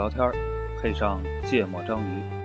聊天儿，配上芥末章鱼。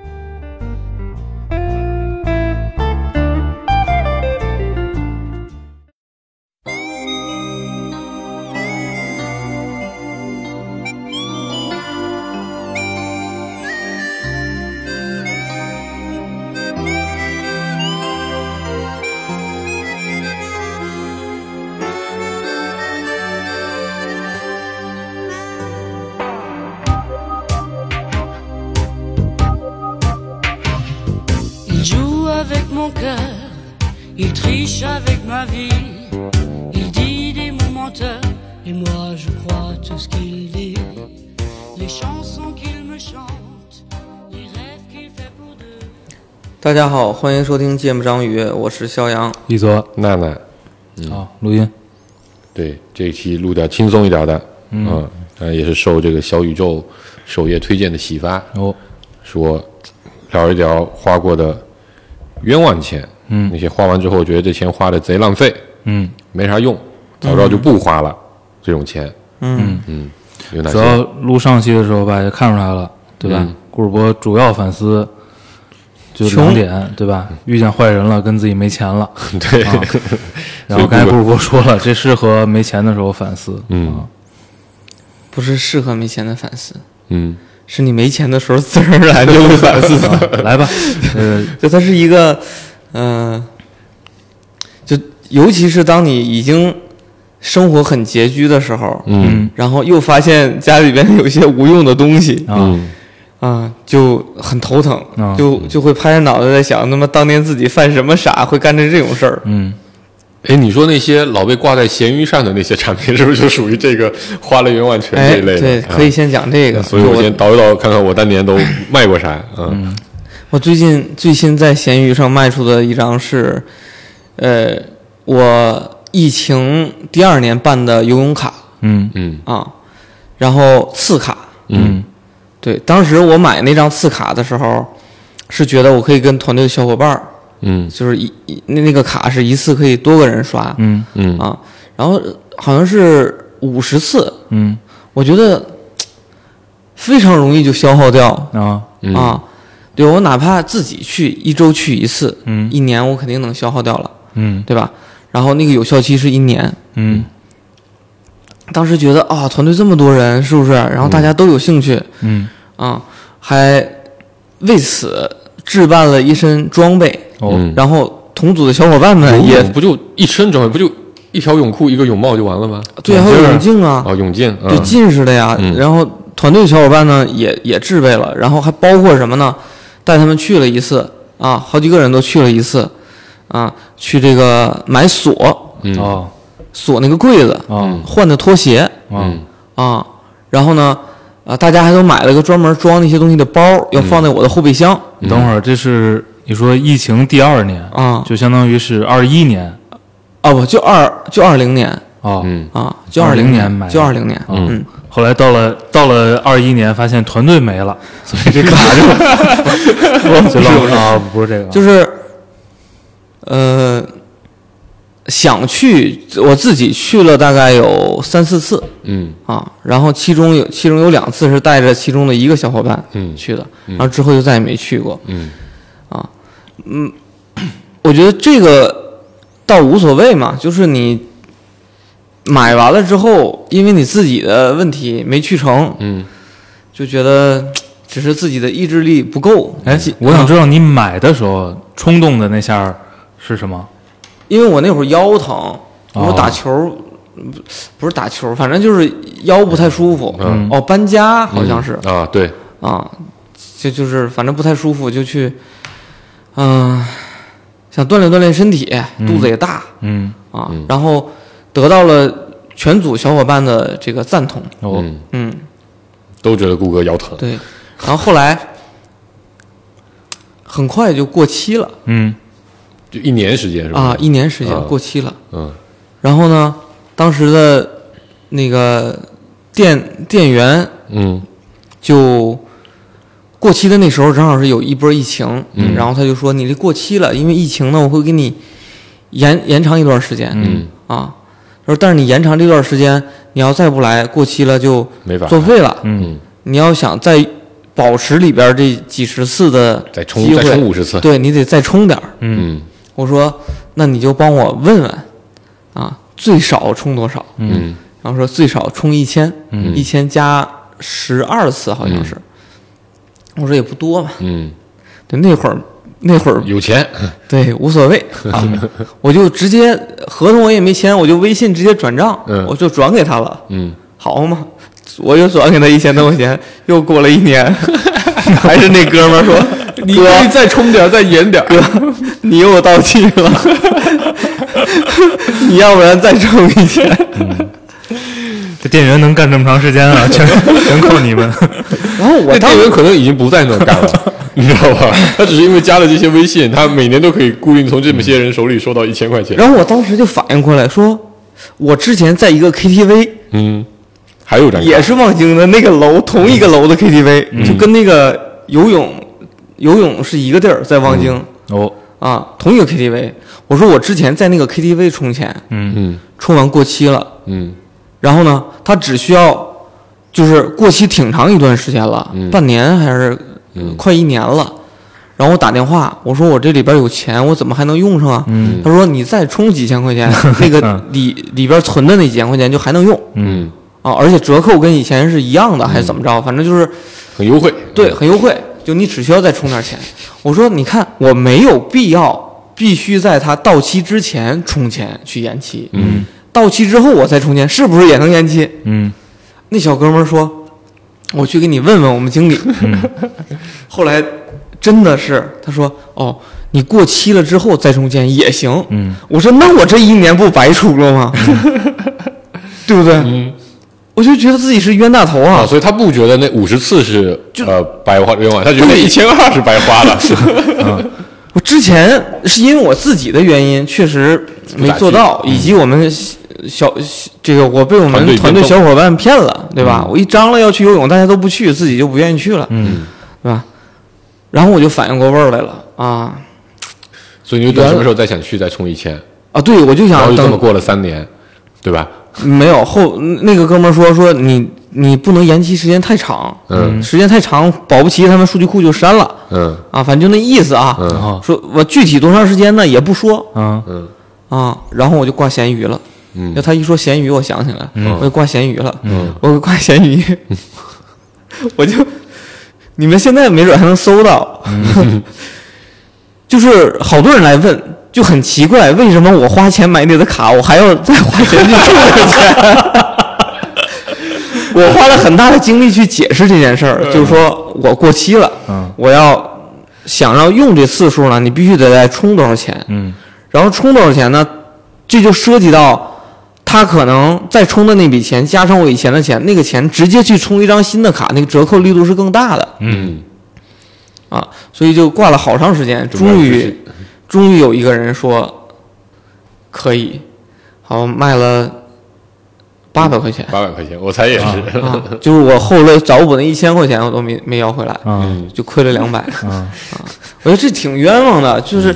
家好，欢迎收听《芥末章鱼》，我是肖阳。一泽娜娜，好，录音，对这一期录点轻松一点的，嗯，呃，也是受这个小宇宙首页推荐的启发，哦，说聊一聊花过的冤枉钱，嗯，那些花完之后觉得这钱花的贼浪费，嗯，没啥用，早知道就不花了，这种钱，嗯。嗯，有哪主要？录上期的时候吧，也看出来了，对吧？嗯。顾主播主要反思就穷。两点，对吧？遇见坏人了，跟自己没钱了。对，啊。然后刚才顾顾主播说了，这适合没钱的时候反思。嗯。啊。不是适合没钱的反思，嗯。是你没钱的时候自然而然就会反思。啊来吧，呃，就它是一个，嗯、就尤其是当你已经生活很拮据的时候，嗯。然后又发现家里边有些无用的东西啊，嗯啊，就很头疼，啊就就会拍着脑袋在想，他妈当年自己犯什么傻，会干成这种事儿。嗯，哎，你说那些老被挂在闲鱼上的那些产品，是不是就属于这个花了冤枉钱哎，这一类的？对，啊可以先讲这个。所以我先倒一倒，看看我当年都卖过啥。嗯我最近最新在闲鱼上卖出的一张是，呃，我疫情第二年办的游泳卡嗯嗯啊，然后次卡。嗯对，当时我买那张次卡的时候，是觉得我可以跟团队的小伙伴儿，嗯。就是一一那那个卡是一次可以多个人刷、嗯嗯。啊，然后好像是五十次，嗯。我觉得非常容易就消耗掉。啊嗯。啊，对我哪怕自己去一周去一次，嗯。一年我肯定能消耗掉了，嗯。对吧？然后那个有效期是一年，嗯。当时觉得啊，团队这么多人，是不是？然后大家都有兴趣、嗯啊，还为此置办了一身装备，然后同组的小伙伴们也不就一身装备，不就一条泳裤一个泳帽就完了吗？对，还有泳镜啊，啊，泳镜，对，嗯近视的呀。嗯。然后团队小伙伴呢也也置备了，然后还包括什么呢？带他们去了一次啊，好几个人都去了一次啊，去这个买锁，嗯。哦。锁那个柜子，嗯。换的拖鞋哦嗯。啊，然后呢，啊，大家还都买了个专门装那些东西的包，要放在我的后备箱你等会儿，这是你说疫情第二年啊。就相当于是二一年啊，不就二就二零年。哦，嗯啊，就20零年买就二零年，嗯嗯，后来到了到了二一年，发现团队没了，所以这卡就 啊，不是这个，就是呃，想去我自己去了大概有三四次。嗯啊，然后其中有其中有两次是带着其中的一个小伙伴嗯去的，然后之后就再也没去过。嗯啊嗯我觉得这个倒无所谓嘛，就是你买完了之后，因为你自己的问题没去成，嗯就觉得只是自己的意志力不够。哎记，我想啊知道你买的时候冲动的那下是什么？因为我那会儿腰疼，我哦打球。不是打球，反正就是腰不太舒服。嗯。哦，搬家好像是，啊，对，啊，就就是反正不太舒服，就去，嗯、想锻炼锻炼身体，肚子也大。嗯，啊，然后得到了全组小伙伴的这个赞同，嗯，都觉得顾哥腰疼。对，然后后来很快就过期了。嗯就一年时间是吧？啊，一年时间啊过期了，嗯。然后呢，当时的那个店店员嗯。就过期的那时候正好是有一波疫情，嗯。然后他就说你这过期了，因为疫情呢，我会给你延延长一段时间，嗯，啊，他说但是你延长这段时间，你要再不来，过期了就没法作废了，嗯。你要想再保持里边这几十次的再充机会再充五十次，对你得再充点儿。嗯我说那你就帮我问问啊，最少充多少？嗯然后说最少充一千，嗯一千加十二次好像是。我说也不多嘛，嗯，对，那会儿那会儿有钱，对无所谓 啊，我就直接合同我也没签，我就微信直接转账，嗯我就转给他了，嗯，好嘛，我又转给他一千多块钱，又过了一年，还是那哥们儿说，你可以再充点，再延点，哥，你又到期了，你要不然再充一千。这店员能干这么长时间啊，全全靠你们。然后我店员可能已经不在那儿干了，你知道吧？他只是因为加了这些微信，他每年都可以固定从这么些人手里收到一千块钱。然后我当时就反应过来，说，我之前在一个 KTV，嗯，还有张也是望京的那个楼，同一个楼的 KTV，、就跟那个游泳游泳是一个地儿，在望京、哦，啊，同一个 KTV。我说我之前在那个 KTV 充钱，嗯。嗯。充完过期了，嗯。然后呢，他只需要就是过期挺长一段时间了，嗯。半年还是嗯快一年了。然后我打电话，我说我这里边有钱，我怎么还能用上啊？嗯。他说你再充几千块钱，那个嗯。里里边存的那几千块钱就还能用。嗯，啊，而且折扣跟以前是一样的，还是怎么着？反正就是很优惠。对，很优惠，就你只需要再充点钱。我说你看，我没有必要必须在它到期之前充钱去延期，嗯到期之后我再充钱，是不是也能延期？嗯那小哥们儿说：“我去给你问问我们经理。后来真的是，他说：“哦，你过期了之后再充钱也行。嗯，我说：“那我这一年不白出了吗？对不对？嗯我就觉得自己是冤大头啊啊，！所以他不觉得那五十次是呃白花冤枉，他觉得那一千二是白花的。我之前是因为我自己的原因，确实没做到，以及我们小这个我被我们团队小伙伴骗了，对吧？我一张罗要去游泳，大家都不去，自己就不愿意去了，嗯对吧？然后我就反应过味儿来了啊所以你就等什么时候再想去再充一千，啊！对，我就然后想等就这么过了三年，对吧？没有后那个哥们儿说说你你不能延期时间太长，嗯。时间太长保不齐他们数据库就删了。嗯。啊，反正就那意思啊。说我具体多长时间呢也不说。啊嗯。啊，然后我就挂闲鱼了。嗯。就他一说闲鱼，我想起来，嗯。我就挂闲鱼了。嗯。我就挂闲鱼，我就你们现在没准还能搜到，就是好多人来问，就很奇怪，为什么我花钱买你的卡，我还要再花钱去充这个钱？我花了很大的精力去解释这件事儿，就是说我过期了，嗯。我要想要用这次数呢，你必须得再充多少钱，嗯。然后充多少钱呢？这就涉及到他可能再充的那笔钱加上我以前的钱，那个钱直接去充一张新的卡，那个折扣力度是更大的。嗯，啊，所以就挂了好长时间，终于终于有一个人说可以，好卖了八百块钱八百块钱，我猜也是。啊，就是我后来找补那一千块钱我都没没要回来，嗯就亏了两百。啊我觉得这挺冤枉的，就是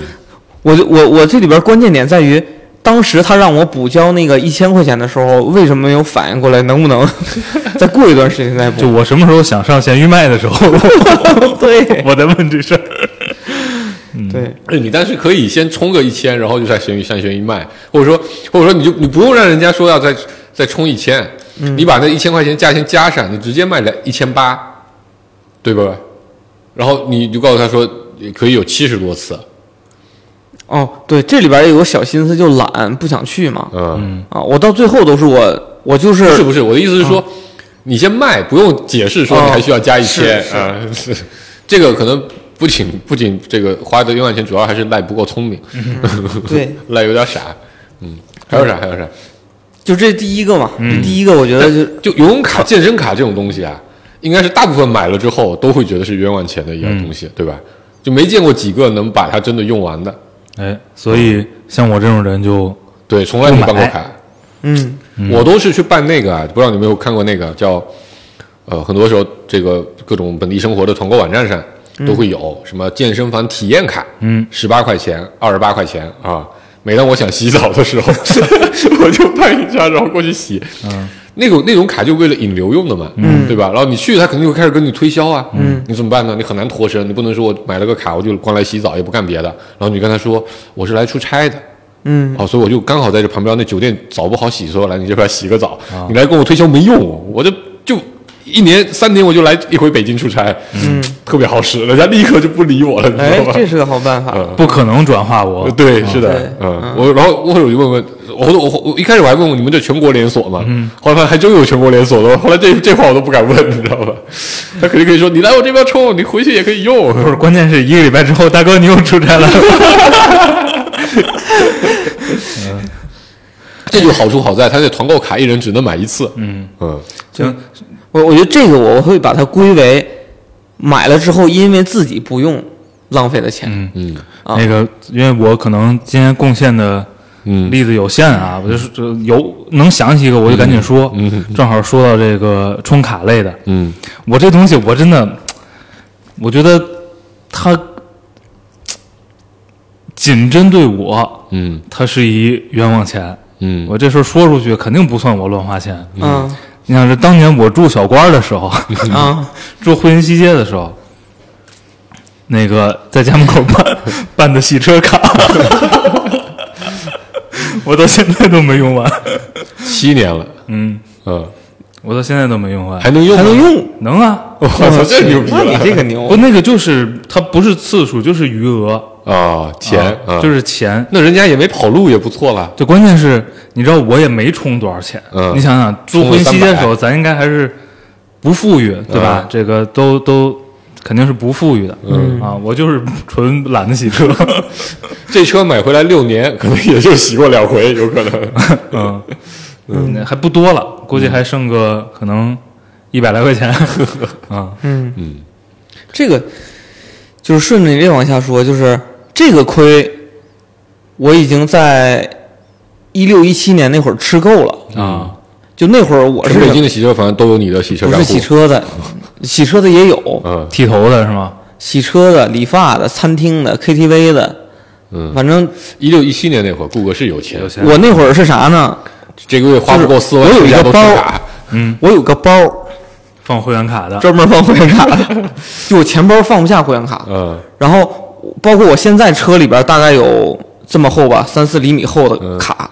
我就我我这里边关键点在于，当时他让我补交那个一千块钱的时候，为什么没有反应过来？能不能 再过一段时间再补？就我什么时候想上闲鱼卖的时候，对我在问这事儿。对，哎你但是可以先充个一千，然后就在闲鱼上闲鱼卖，或者说或者说你就你不用让人家说要再再充一千，你把那一千块钱价钱加上，你直接卖两一千八，对吧？然后你就告诉他说可以有七十多次，哦对，这里边也有个小心思，就懒不想去嘛。嗯，啊，我到最后都是我我就是不是不是？我的意思是说，你先卖，不用解释说你还需要加一千啊。是 这个可能不仅不仅这个花的冤枉钱，主要还是赖不够聪明，对，赖有点傻。嗯，还有啥？还有啥？就这第一个嘛，这第一个我觉得就就游泳卡、健身卡这种东西啊，应该是大部分买了之后都会觉得是冤枉钱的一样东西，对吧？就没见过几个能把它真的用完的。哎，所以像我这种人就对，从来没办过卡，嗯我都是去办那个啊，不知道你有没有看过那个叫，呃，很多时候这个各种本地生活的团购网站上都会有什么健身房体验卡，嗯，十八块钱、二十八块钱啊。每当我想洗澡的时候，我就办一张，然后过去洗。嗯，那种那种卡就为了引流用的嘛，嗯对吧？然后你去，他肯定会开始跟你推销啊，嗯你怎么办呢？你很难脱身，你不能说我买了个卡，我就光来洗澡也不干别的，然后你跟他说我是来出差的，嗯，哦，所以我就刚好在这旁边，那酒店澡不好洗，说来你这边洗个澡，啊你来跟我推销没用，我就就一年三年我就来一回北京出差，嗯，特别好使，人家立刻就不理我了，你知哎道，吗？这是个好办法。嗯不可能转化我。对，是的对，嗯，我然后我有就问问，我我我一开始我还问问你们这全国连锁嘛，嗯，后来发现还真有全国连锁的，后来这这话我都不敢问，你知道吧？他肯定可以说你来我这边充，你回去也可以用，不是，关键是一个礼拜之后，大哥你又出差了。这就好处好在他这团购卡一人只能买一次，嗯嗯行，我我觉得这个我会把它归为买了之后因为自己不用浪费的钱。嗯，嗯啊那个，因为我可能今天贡献的嗯例子有限啊，我就是这有能想起一个我就赶紧说。嗯正好说到这个充卡类的，嗯我这东西我真的，我觉得它仅针对我，嗯它是一冤枉钱。嗯，我这事儿说出去，肯定不算我乱花钱。嗯你想，这当年我住小官儿的时候，啊，住惠云西街的时候，那个在家门口办办的洗车卡，我到现在都没用完。七年了，嗯，嗯，我到现在都没用完。还能用还能？用，能啊？我操，这牛逼那你了！这个牛不，。那个就是它不是次数，就是余额，啊，钱啊，就是钱。那人家也没跑路，也不错了。对，关键是你知道我也没充多少钱。嗯你想想，住充了惠云西街的时候，咱应该还是不富裕，对吧？嗯这个都都肯定是不富裕的。嗯啊，我就是纯懒得洗车。这车买回来六年，可能也就洗过两回，有可能。嗯 嗯，那还不多了，估计还剩个可能一百来块钱。啊，嗯嗯这个就是顺着你这往下说，就是这个亏，我已经在一六一七年那会儿吃够了。啊，就那会儿我是北京的洗车房都有你的洗车不。是洗车的，洗车的也有，嗯剃头的是吗？洗车的、理发的、餐厅的、KTV 的，嗯，反正一六一七年那会儿，顾哥是有钱有，钱。我那会儿是啥呢？这个月花不够四万，我有一个包。嗯，我有个包，放会员卡的。专门放会员卡的，就我钱包放不下会员卡，嗯然后包括我现在车里边大概有这么厚吧，三四厘米厚的卡。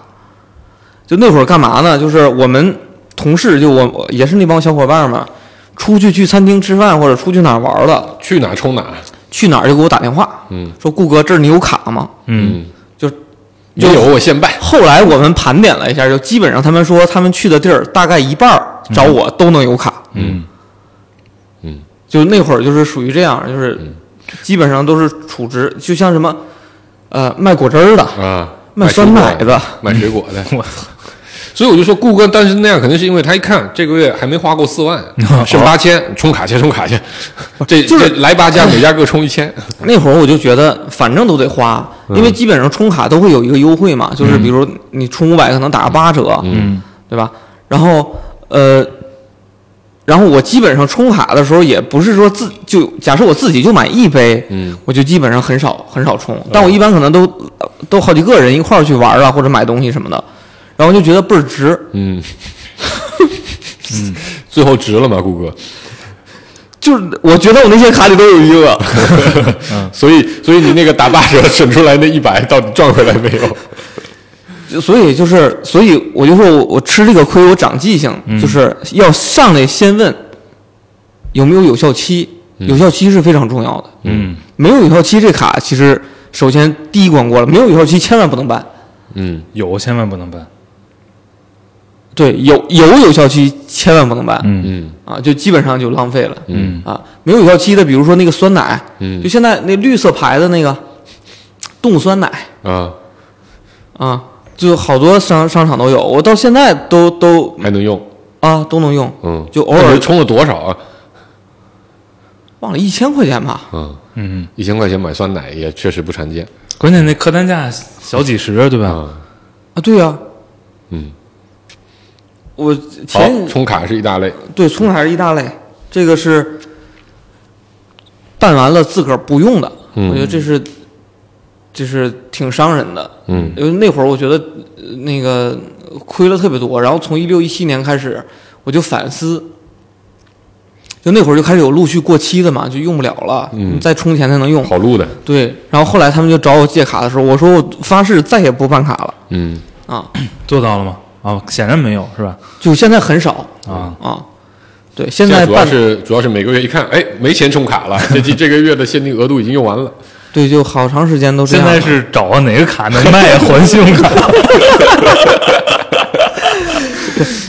就那会儿干嘛呢？就是我们同事，就我我也是那帮小伙伴们，出去去餐厅吃饭或者出去哪儿玩了，去哪儿充哪儿。去哪儿就给我打电话，嗯说顾哥这儿你有卡吗？嗯，就没有我现办。后来我们盘点了一下，就基本上他们说他们去的地儿大概一半儿找我都能有卡。嗯嗯就那会儿就是属于这样，就是基本上都是储值，就像什么呃卖果汁儿的、啊，卖酸奶的，卖水果的，我操，所以我就说，顾哥当时那样，肯定是因为他一看这个月还没花够四万，剩八千，充卡去，充卡去，这就是这来八家，每家各充一千，那会儿我就觉得反正都得花，因为基本上充卡都会有一个优惠嘛，就是比如你充五百可能打个八折，嗯。对吧？然后呃，然后我基本上充卡的时候也不是说自就假设我自己就买一杯，嗯我就基本上很少很少充，但我一般可能都都好几个人一块儿去玩啊，或者买东西什么的，然后就觉得倍儿值。嗯嗯，最后值了吗，顾哥？就是我觉得我那些卡里都有余额，所以所以你那个打八折省出来那一百，到底赚回来没有？所以就是，所以我就说我我吃这个亏，我长记性，就是要上来先问有没有有效期，有效期是非常重要的。嗯没有有效期，这卡其实首先第一关过了，没有有效期千万不能办。嗯有千万不能办。对，有有有效期千万不能办、嗯嗯啊，就基本上就浪费了。嗯啊，没有有效期的，比如说那个酸奶，嗯就现在那绿色牌的那个动物酸奶啊，啊，就好多商商场都有，我到现在都都还能用，啊都能用，嗯，就偶尔充了多少啊？忘了一千块钱吧。嗯，嗯，一千块钱买酸奶也确实不常见。关键那客单价小几十，对吧？啊。啊，对呀、嗯，我好前，充卡是一大类，对充卡是一大类，这个是办完了自个儿不用的，嗯我觉得这是这是挺伤人的。嗯因为那会儿我觉得呃那个亏了特别多。然后从一六一七年开始，我就反思，就那会儿就开始有陆续过期的嘛，就用不了了，嗯再充钱才能用。跑路的，对，然后后来他们就找我借卡的时候，我说我发誓再也不办卡了嗯啊，做到了吗？啊，显然没有，是吧？就现在很少啊，啊。对，现现主要在办是主要是每个月一看，哎，没钱充卡了，这这这个月的限定额度已经用完了。对就好长时间都这现样现。在是找啊哪个卡能卖还 信用卡？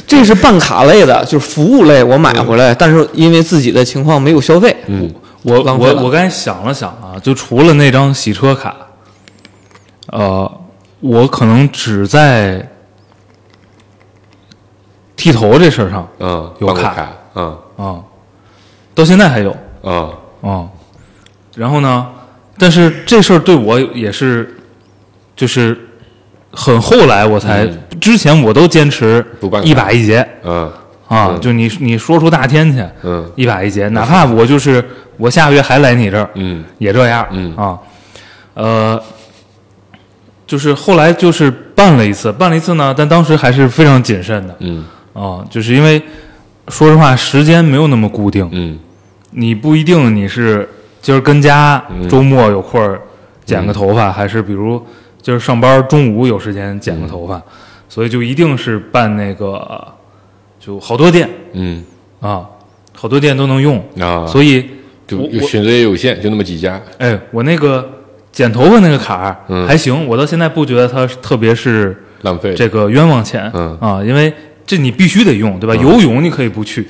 这是办卡类的，就是服务类，我买回来，但是因为自己的情况没有消费。嗯，我我我刚才想了想啊，就除了那张洗车卡，呃，我可能只在剃头这事儿上嗯，有卡嗯啊，到现在还有嗯嗯。然后呢，但是这事儿对我也是，就是很后来我才，之前我都坚持一把一节嗯。啊，嗯。就你你说出大天去，嗯。一把一节，哪怕我就是我下个月还来你这儿，嗯。也这样，嗯。啊，呃，就是后来就是办了一次，办了一次呢，但当时还是非常谨慎的嗯。啊，就是因为说实话时间没有那么固定，嗯。你不一定你是今儿跟家嗯。周末有空儿剪个头发，还是比如今儿上班中午有时间剪个头发，所以就一定是办那个就好多店。嗯。啊，好多店都能用，啊，所以就选择也有限，就那么几家。哎，我那个剪头发那个卡还行，我到现在不觉得它特别是浪费。这个冤枉钱，嗯。啊，因为这你必须得用，对吧？游泳你可以不去，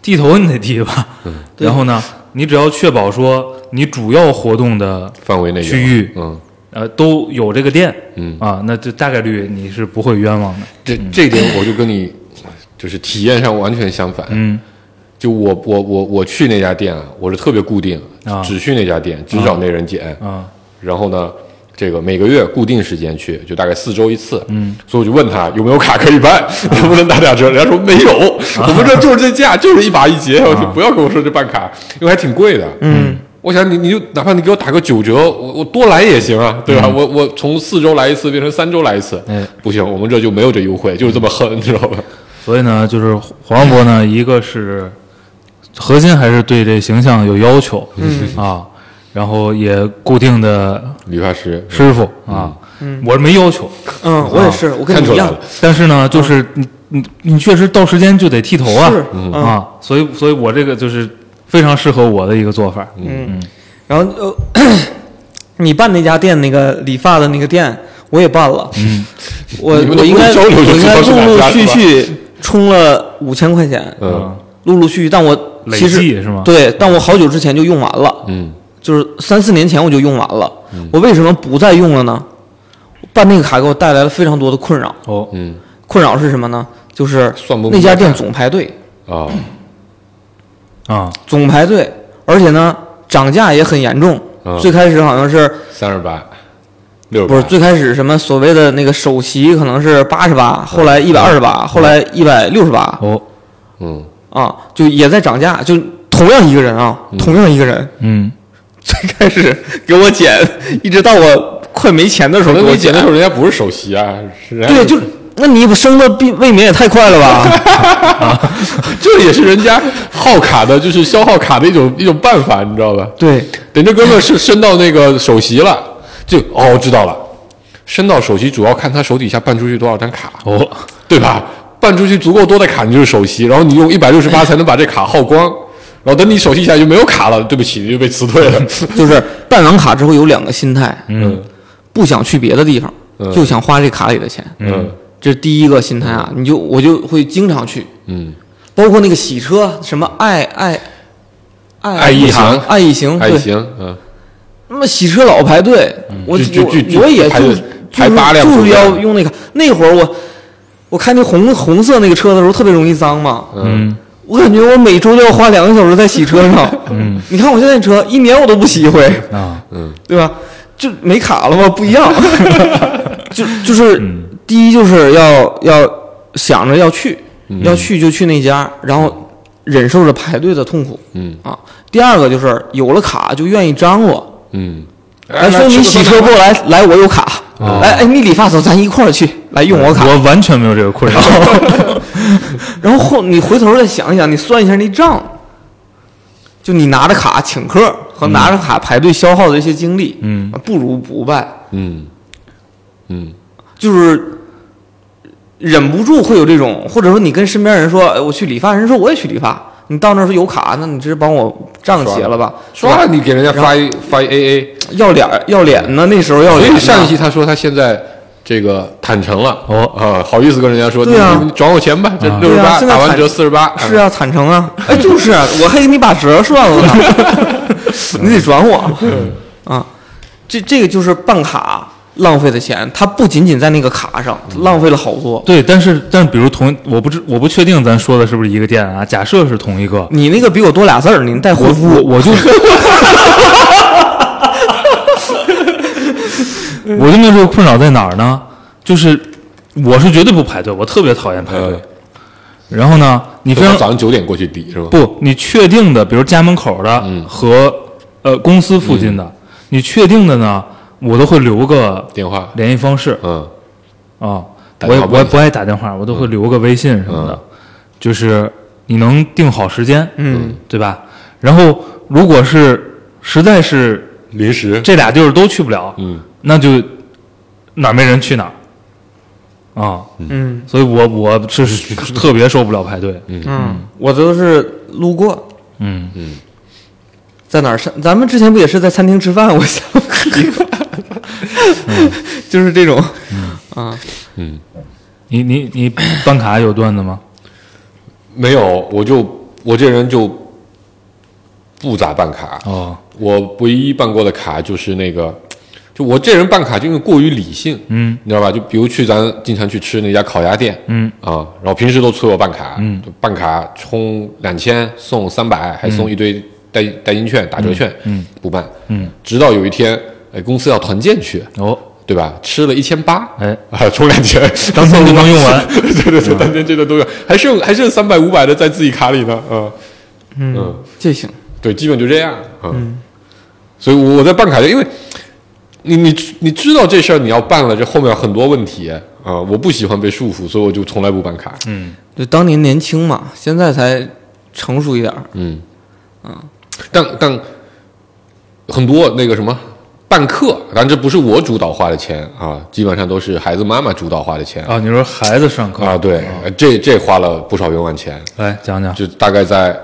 剃头你得剃吧，嗯。然后呢，你只要确保说你主要活动的范围内区域嗯。呃都有这个店，嗯，啊，那就大概率你是不会冤枉的，这这点我就跟你就是体验上完全相反。嗯。就我我我我去那家店啊，我是特别固定，啊只去那家店，只找那人剪。啊然后呢，这个每个月固定时间去，就大概四周一次。嗯，所以我就问他有没有卡可以办，能 不能打打折？人家说没有，我们这就是这价，就是一把一结，我就不要跟我说这办卡，因为还挺贵的。嗯，我想你你就哪怕你给我打个九折，我我多来也行啊，对吧？我我从四周来一次变成三周来一次，哎不行，我们这就没有这优惠，就是这么狠，你知道吧？所以呢，就是黄渤呢，一个是核心还是对这形象有要求，嗯啊，然后也固定的理发师师傅啊，我是没要求，嗯，我也是，我跟你一样。但是呢，就是你你你确实到时间就得剃头啊，啊，所以所以我这个就是非常适合我的一个做法，嗯，然后呃，你办那家店那个理发的那个店，我也办了。嗯，我我应该我应该陆陆续续充了五千块钱，嗯。陆陆续续，但我累计是吗？对，但我好久之前就用完了，嗯就是三四年前我就用完了。我为什么不再用了呢？办那个卡给我带来了非常多的困扰。哦，嗯。困扰是什么呢？就是那家店总排队，啊啊，总排队，而且呢涨价也很严重。嗯。最开始好像是三十八，六不是最开始什么所谓的那个首席可能是八十八，后来一百二十八，后来一百六十八哦，嗯。啊，就也在涨价，就同样一个人啊，同样一个人，嗯，最开始给我剪，一直到我快没钱的时候给我剪的时候人家不是首席啊，是对，就那你不升的比未免也太快了吧？这也是人家耗卡的，就是消耗卡的一种一种办法，你知道吧？对，等这哥们儿是升到那个首席了，就哦知道了，升到首席主要看他手底下办出去多少张卡，哦，对吧？办出去足够多的卡，你就是首席，然后你用一百六十八才能把这卡耗光，然后等你手机下就没有卡了，对不起，你就被辞退了。就是办完卡之后有两个心态，嗯。不想去别的地方，嗯。就想花这卡里的钱，嗯。这是第一个心态啊。你就我就会经常去，嗯，包括那个洗车，什么爱爱爱爱一行爱一行，对，还行，嗯，那么洗车老排队，我我我也就排八辆就是要用那个。那会儿我我开那红红色那个车的时候特别容易脏嘛，嗯我感觉我每周都要花两个小时在洗车上。嗯。你看我现在车一年我都不洗一回，啊，对吧？就没卡了吗？不一样，就就是嗯。第一就是要要想着要去，嗯。要去就去那家，然后忍受着排队的痛苦。嗯。啊。第二个就是有了卡就愿意张罗，嗯，哎，说你洗车过来，来我有卡，哦来，哎，你理发走，咱一块儿去，来用我卡，我完全没有这个困扰。然后后你回头再想一想，你算一下那账，就你拿着卡请客和拿着卡排队消耗的这些精力，嗯，不如不办，嗯。嗯。就是忍不住会有这种，或者说你跟身边人说，哎，我去理发，人说我也去理发，你到那儿说有卡，那你直接帮我账结了吧，刷了你给人家发一发一 AA，要脸要脸呢，那时候要所以脸。上一期他说他现在这个坦诚了，哦。啊，好意思跟人家说，对啊。你你转我钱吧，这啊。六十八打完折四十八，是啊，坦诚啊，哎，就是啊，我还给你把折算了。呢，你得转我。啊。这这个就是办卡浪费的钱，它不仅仅在那个卡上，浪费了好多。对，但是但是，比如同我不知我不确定咱说的是不是一个店啊？假设是同一个，你那个比我多俩字儿，你带回我复我我就 我就没有这个困扰在哪儿呢？就是我是绝对不排队，我特别讨厌排队。嗯然后呢，你非常早上九点过去抵是吧？不，你确定的，比如家门口的嗯和呃公司附近的，你确定的呢，我都会留个电话，联系方式嗯啊。我也我也不爱打电话，我都会留个微信什么的，嗯就是你能定好时间，嗯，对吧？然后如果是实在是临时，这俩地儿都去不了，嗯那就哪儿没人去哪儿？啊。嗯。所以我我是是特别受不了排队。嗯，我都是路过，嗯，在哪儿上？咱们之前不也是在餐厅吃饭？我想，就是这种。啊，嗯，你你你办卡有段子吗？没有，我就我这人就不咋办卡，哦，我唯一办过的卡就是那个，就我这人办卡就因为过于理性，嗯。你知道吧？就比如去咱经常去吃那家烤鸭店，嗯。啊，然后平时都催我办卡，嗯。就办卡充两千送三百，还送一堆代代金券、打折券，嗯不办，嗯，直到有一天，哎，公司要团建去，哦，对吧？吃了一千八，哎，啊，充两千，当天就刚用完。对对对，当天这个都有，还剩还剩三百五百的在自己卡里呢，啊，嗯。这行，对，基本就这样，嗯，所以我在办卡就因为。你你你知道这事儿你要办了，这后面很多问题啊、我不喜欢被束缚，所以我就从来不办卡。嗯，就当年年轻嘛，现在才成熟一点儿。嗯，但但很多那个什么办课，当然这不是我主导花的钱啊，基本上都是孩子妈妈主导花的钱啊，你说孩子上课啊。对，呃这这花了不少冤枉钱，来讲讲。就大概在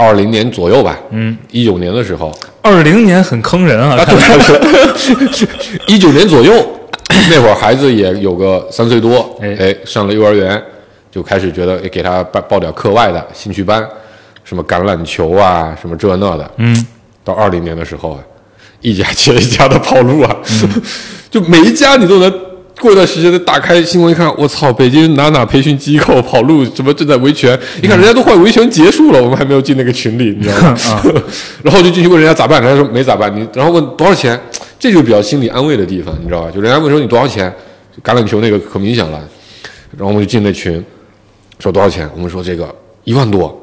二零年左右吧，嗯，一九年的时候，二零年很坑人啊，一九年左右，那会儿孩子也有个三岁多，哎。哎，上了幼儿园，就开始觉得哎给他报报点课外的兴趣班，什么橄榄球啊，什么这那的。嗯，到二零年的时候啊，一家接一家的跑路啊，嗯。就每一家你都能。过一段时间再，打开新闻一看，我操！北京哪哪培训机构跑路，什么正在维权？一看人家都快维权结束了，我们还没有进那个群里，你知道吗？啊 然后就进去问人家咋办，人家说没咋办。你然后问多少钱，这就比较心理安慰的地方，你知道吧？就人家问说你多少钱，橄榄球那个可明显了。然后我们就进那群，说多少钱？我们说这个一万多，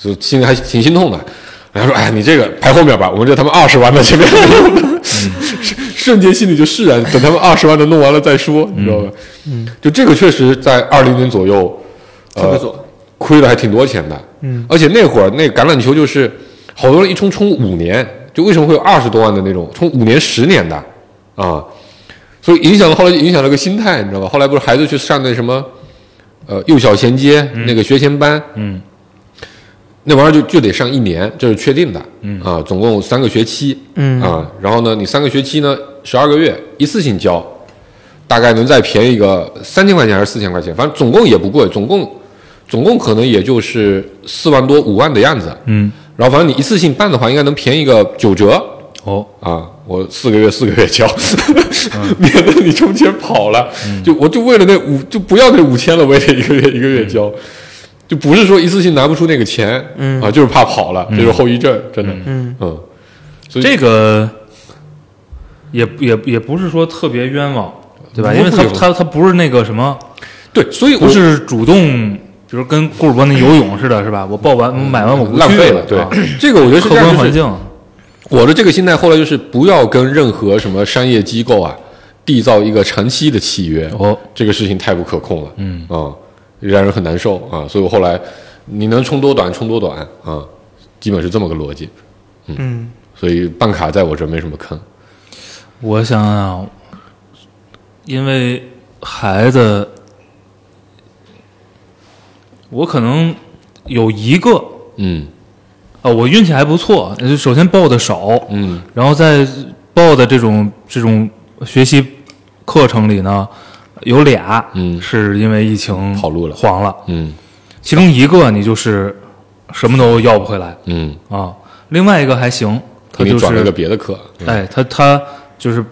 就心里还挺心痛的。人家说哎，你这个排后面吧，我们这他妈二十万的前面。瞬间心里就释然，等他们 二十万的弄完了再说，你知道吧？嗯，就这个确实在二零年左右，呃亏了还挺多钱的。嗯，而且那会儿那橄榄球就是好多人一冲冲五年，就为什么会有二十多万的那种冲五年、十年的啊？所以影响了后来就影响了个心态，你知道吧？后来不是孩子去上那什么呃幼小衔接、那个学前班，嗯那玩意儿就就得上一年，这是确定的。嗯啊，总共三个学期。嗯啊，然后呢，你三个学期呢，十二个月一次性交，大概能再便宜个三千块钱还是四千块钱，反正总共也不贵，总共总共可能也就是四万多五万的样子。嗯，然后反正你一次性办的话，应该能便宜个九折。哦，啊，我四个月四个月交，免得你中间跑了。就我就为了那五，就不要那五千了，我也得一个月一个月交。就不是说一次性拿不出那个钱，嗯啊，就是怕跑了，这是后遗症，真的，嗯嗯所以这个也也也不是说特别冤枉，对吧？因为他他他不是那个什么，对，所以我不是主动，比如跟顾主播那游泳似的，是吧？我报完买完我不去浪费了，对啊，这个我觉得是客观环境，我的这个心态后来就是不要跟任何什么商业机构啊缔造一个长期的契约，哦，这个事情太不可控了，嗯啊，让人很难受啊，所以我后来你能冲多短冲多短啊，基本是这么个逻辑，嗯，所以办卡在我这没什么坑，我想想，因为孩子，我可能有一个嗯。啊，我运气还不错，就首先报的少，嗯。然后在报的这种这种学习课程里呢，有俩，嗯。是因为疫情跑路了黄了，嗯。其中一个你就是什么都要不回来嗯，啊，另外一个还行，他就是转了个是别的课，哎，他他就是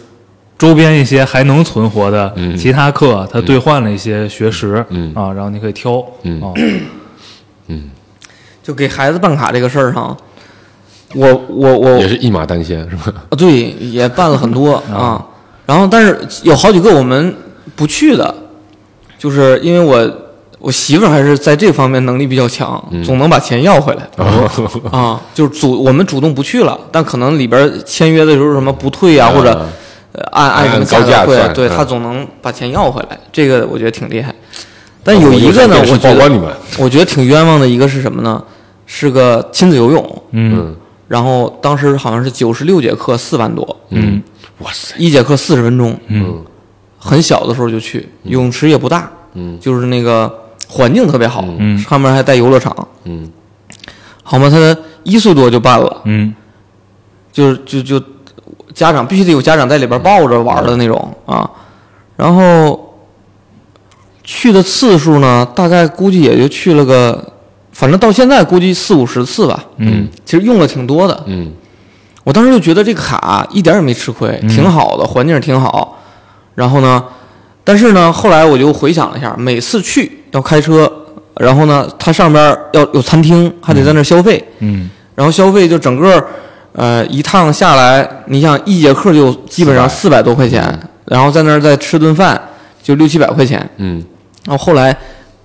周边一些还能存活的嗯其他课，他兑换了一些学时，嗯啊，然后你可以挑，嗯啊，就给孩子办卡这个事儿上，我我我也是一马当先是吧？啊，对，也办了很多 啊。然后，但是有好几个我们不去的，就是因为我我媳妇儿还是在这方面能力比较强，总能把钱要回来 啊。就是主我们主动不去了，但可能里边签约的时候什么不退啊，或者呃按按什么价退，对他总能把钱要回来，这个我觉得挺厉害。但有一个呢，我觉得我觉得挺冤枉的一个是什么呢？是个亲子游泳，嗯然后当时好像是九十六节课，四万多，嗯哇塞，一节课四十分钟，嗯很小的时候就去，泳池也不大，嗯就是那个环境特别好，嗯。上面还带游乐场，嗯。好嘛？他一岁多就办了，嗯。就是就就家长必须得有家长在里边抱着玩的那种啊，然后去的次数呢，大概估计也就去了个，反正到现在估计四五十次吧，嗯。其实用了挺多的，嗯。我当时就觉得这个卡一点也没吃亏，挺好的，环境挺好。然后呢，但是呢，后来我就回想了一下，每次去要开车，然后呢，它上边要有餐厅，还得在那儿消费，嗯。然后消费就整个呃一趟下来，你想一节课就基本上四百。多块钱，然后在那儿再吃顿饭就六七百块钱。嗯。然后后来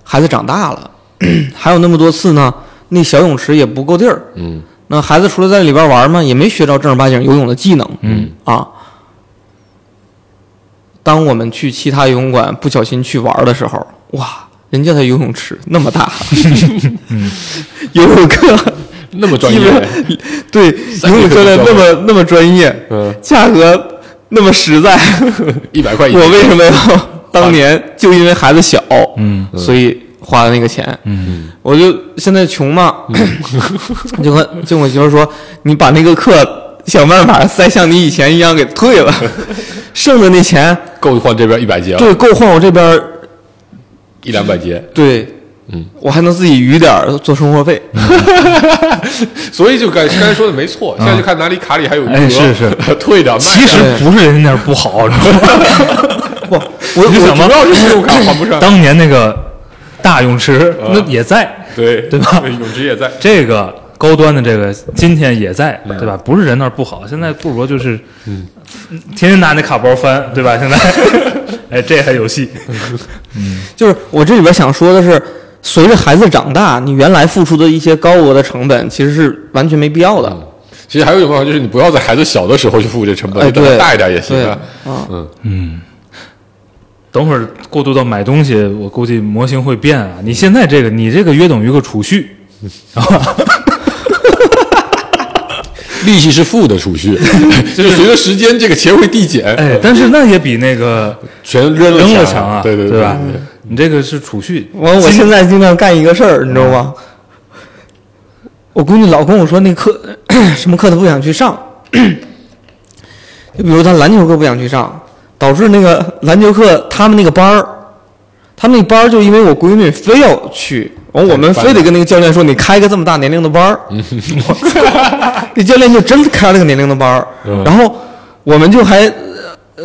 孩子长大了，还有那么多次呢，那小泳池也不够地儿，嗯。那孩子除了在里边玩嘛，也没学着正儿八经游泳的技能。嗯。啊，当我们去其他游泳馆不小心去玩的时候，哇，人家的游泳池那么大，游泳课那么专业，对游泳教练那么那么专业，嗯，价格那么实在，一百块一我为什么要当年就因为孩子小，嗯。所以花了那个钱？嗯。我就现在穷嘛，就和就跟我媳妇说，你把那个课想办法再像你以前一样给退了，剩的那钱够换这边一百节了，对够换我这边一两百节，对，嗯，我还能自己余点儿做生活费。所以就刚刚才说的没错，现在就看哪里卡里还有余额，哎是是。退掉。其实不是人家那儿不好，知道吗？不，我你就想吧主要是信用卡还不上，当年那个大泳池嗯那也在，对对吧？泳池也在，这个高端的这个今天也在，对吧？不是人那儿不好，现在不如就是，嗯，天天拿那卡包翻，对吧？现在，哎，这还有戏，嗯 就是我这里边想说的是，随着孩子长大，你原来付出的一些高额的成本，其实是完全没必要的。其实还有一种办法，就是你不要在孩子小的时候去付这成本，等他对，大一点也行啊。嗯，嗯，等会儿过渡到买东西，我估计模型会变啊。你现在这个，你这个约等于个储蓄，利息是负的储蓄，就是随着时间这个钱会递减，哎，但是那也比那个全扔了扔了强强啊，对对对吧？你这个是储蓄，我我现在经常干一个事儿，你知道吗？我闺女老跟我说那课 什么课她不想去上，就比如她篮球课不想去上，导致那个篮球课他们那个班儿，他们那班儿就因为我闺女非要去，完我们非得跟那个教练说你开个这么大年龄的班儿，那教练就真开了个年龄的班儿，然后我们就还。呃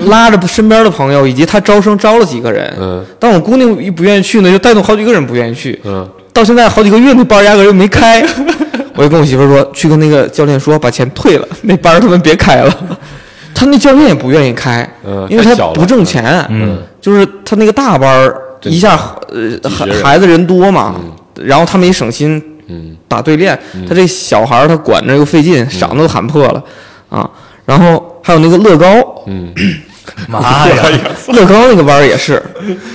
拉着身边的朋友，以及他招生招了几个人，嗯但我姑娘一不愿意去呢，就带动好几个人不愿意去。嗯，到现在好几个月，那班儿压根儿就没开。我就跟我媳妇儿说，去跟那个教练说，把钱退了，那班儿他们别开了。他那教练也不愿意开，嗯因为他不挣钱。嗯，就是他那个大班一下呃孩孩子人多嘛，然后他们也省心嗯。打对练。他这小孩儿他管着又费劲，嗓子都喊破了啊。然后还有那个乐高，嗯 妈呀！乐高那个班也是，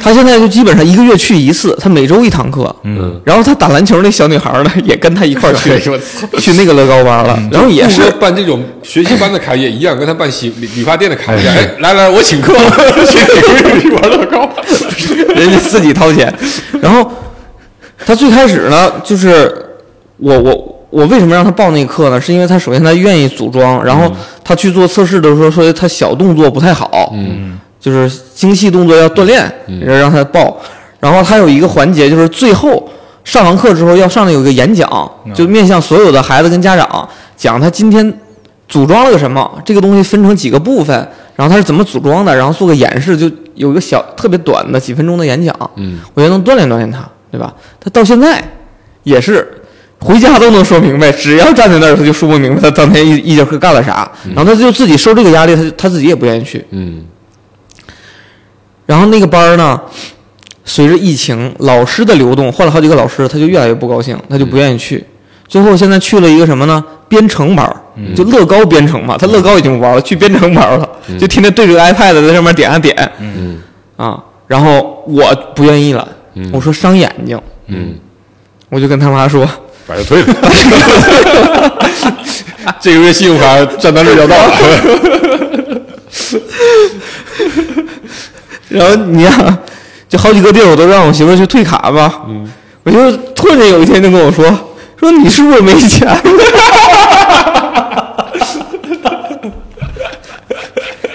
他现在就基本上一个月去一次，他每周一堂课。嗯，然后他打篮球那小女孩呢，也跟他一块儿去 去那个乐高班了，然后也是办这种学习班的卡也一样，跟他办洗理理发店的卡一样。哎，来来，我请客，请几个月玩乐高。人家自己掏钱。然后他最开始呢，就是我我我为什么让他报那个课呢？是因为他首先他愿意组装，然后他去做测试的时候说他小动作不太好，嗯，就是精细动作要锻炼，让他报。然后他有一个环节就是最后上完课之后要上来有一个演讲，就面向所有的孩子跟家长讲他今天组装了个什么，这个东西分成几个部分，然后他是怎么组装的，然后做个演示，就有一个小特别短的几分钟的演讲。嗯，我觉得能锻炼锻炼他，对吧？他到现在也是回家都能说明白，只要站在那儿他就说不明白他当天一一节课干了啥，然后他就自己受这个压力，他他自己也不愿意去。嗯然后那个班儿呢，随着疫情老师的流动，换了好几个老师，他就越来越不高兴，他就不愿意去。最后现在去了一个什么呢？编程班儿，就乐高编程嘛。他乐高已经不玩了，去编程班儿了，就天天对着个 iPad 在上面点啊点嗯啊。然后我不愿意了，我说伤眼睛，嗯，我就跟他妈说，把他退了。这个月信用卡账单率要到了。然后你呀，就好几个地儿我都让我媳妇儿去退卡吧。嗯，我就突然间有一天就跟我说，说你是不是没钱？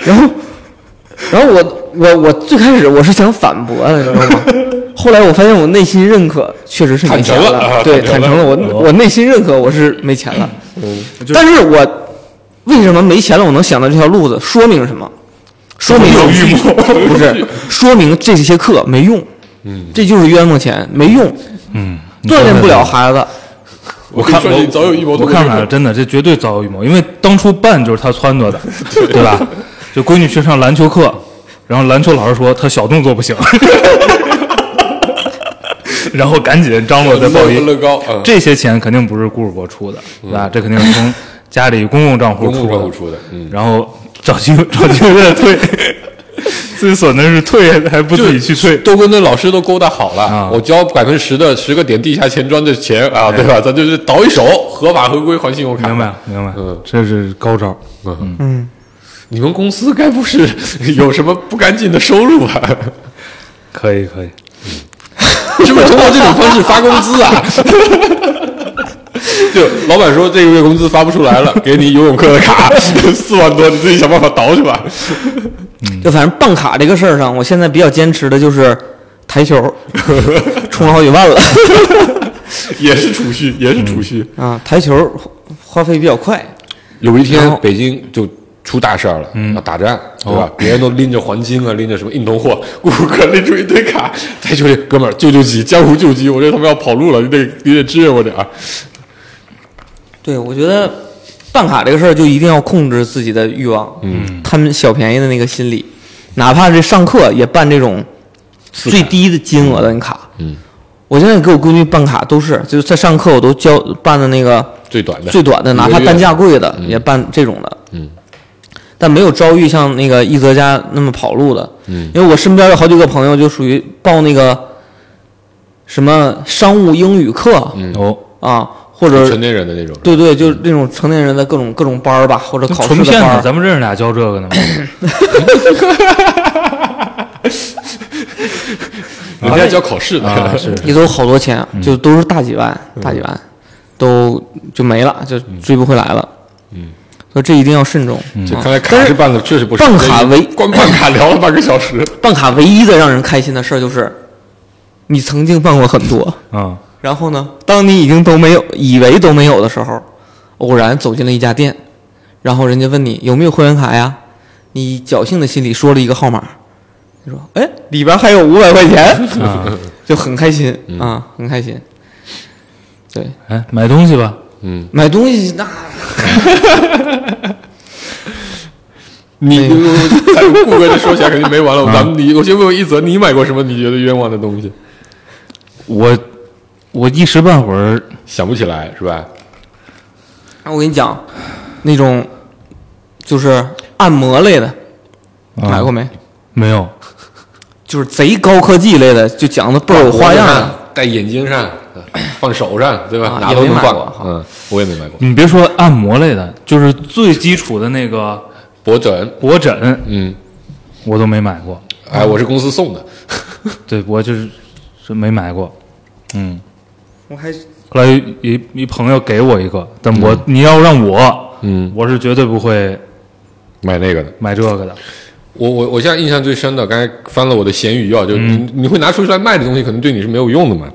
然后，然后我我我最开始我是想反驳的，你知道吗？后来我发现我内心认可，确实是没钱坦诚了啊对，坦诚了，我我内心认可我是没钱了。但是我为什么没钱了？我能想到这条路子，说明什么？说明有预谋，不是说明这些课没用。嗯，这就是冤枉钱，没用，嗯，锻炼不了孩子。我看说你早有预谋，我看出来了，真的，这绝对早有预谋，因为当初办就是他撺掇的，对吧？就闺女去上篮球课，然后篮球老师说他小动作不行，然后赶紧张罗再报一乐高，嗯这些钱肯定不是顾世博出的，对吧？这肯定是从家里公共账户公共账户出的，然后找机会找机会再退。最损的是退还不自己去退，都跟那老师都勾搭好了，啊我交百分之十的十个点地下钱庄的钱啊，对吧？咱就是倒一手，合法合规还信用卡。明白明白嗯，这是高招。嗯，嗯，你们公司该不是 有什么不干净的收入 吧？可以可以，是不是通过这种方式发工资啊？就老板说这个月工资发不出来了，给你游泳课的卡四万多，你自己想办法倒去吧。就反正办卡这个事儿上，我现在比较坚持的就是台球，充了好几万了也是储蓄，也是储蓄。啊！台球花费比较快，有一天北京就出大事儿了，要打仗，对吧？别人都拎着黄金啊，拎着什么硬通货，顾客拎出一堆卡，台球里哥们儿救救急，江湖救急，我觉得他们要跑路了，你得你得支援我点儿。对，我觉得办卡这个事儿就一定要控制自己的欲望，嗯，贪小便宜的那个心理，哪怕是上课也办这种最低的金额的卡。嗯，我现在给我闺女办卡都是，就是在上课我都教办的那个最短的，最短的，哪怕单价贵的也办这种的。嗯，但没有遭遇像那个一泽家那么跑路的。嗯，因为我身边有好几个朋友就属于报那个什么商务英语课嗯哦，啊，或者成年人的那种。对对，就是那种成年人的各种各种班儿吧，或者考试纯骗子，的班儿。咱们认识俩教这个的吗？人家教考试的，啊，是也都好多钱，就都是大几万，大几万，都就没了，就追不回来了。嗯，所以这一定要慎重。啊就看来卡是办的确实。办卡唯光办卡聊了半个小时。办卡唯一的让人开心的事儿就是，你曾经办过很多，啊，然后呢，当你已经都没有，以为都没有的时候，偶然走进了一家店，然后人家问你有没有会员卡呀？你侥幸的心理说了一个号码，你说，哎，里边还有五百块钱，啊，就很开心啊，很开心。对，哎，买东西吧，嗯，买东西那你咱顾哥这说起来肯定没完了。咱们你，我先问问一泽，你买过什么你觉得冤枉的东西？我我一时半会儿想不起来是吧？那我跟你讲，那种就是按摩类的，啊买过没？没有？就是贼高科技类的，就讲的倍儿有花样。戴眼睛上，放手上，对吧？啊哪都能放。嗯，我也没买过。你别说按摩类的，就是最基础的那个脖枕，脖枕，嗯，我都没买过。哎，我是公司送的。对我就是是没买过。嗯，我还后来一一朋友给我一个，但我、你要让我，嗯，我是绝对不会买那个的。买这个的。我我我现在印象最深的，刚才翻了我的闲鱼啊，就你、你会拿出来卖的东西，可能对你是没有用的嘛。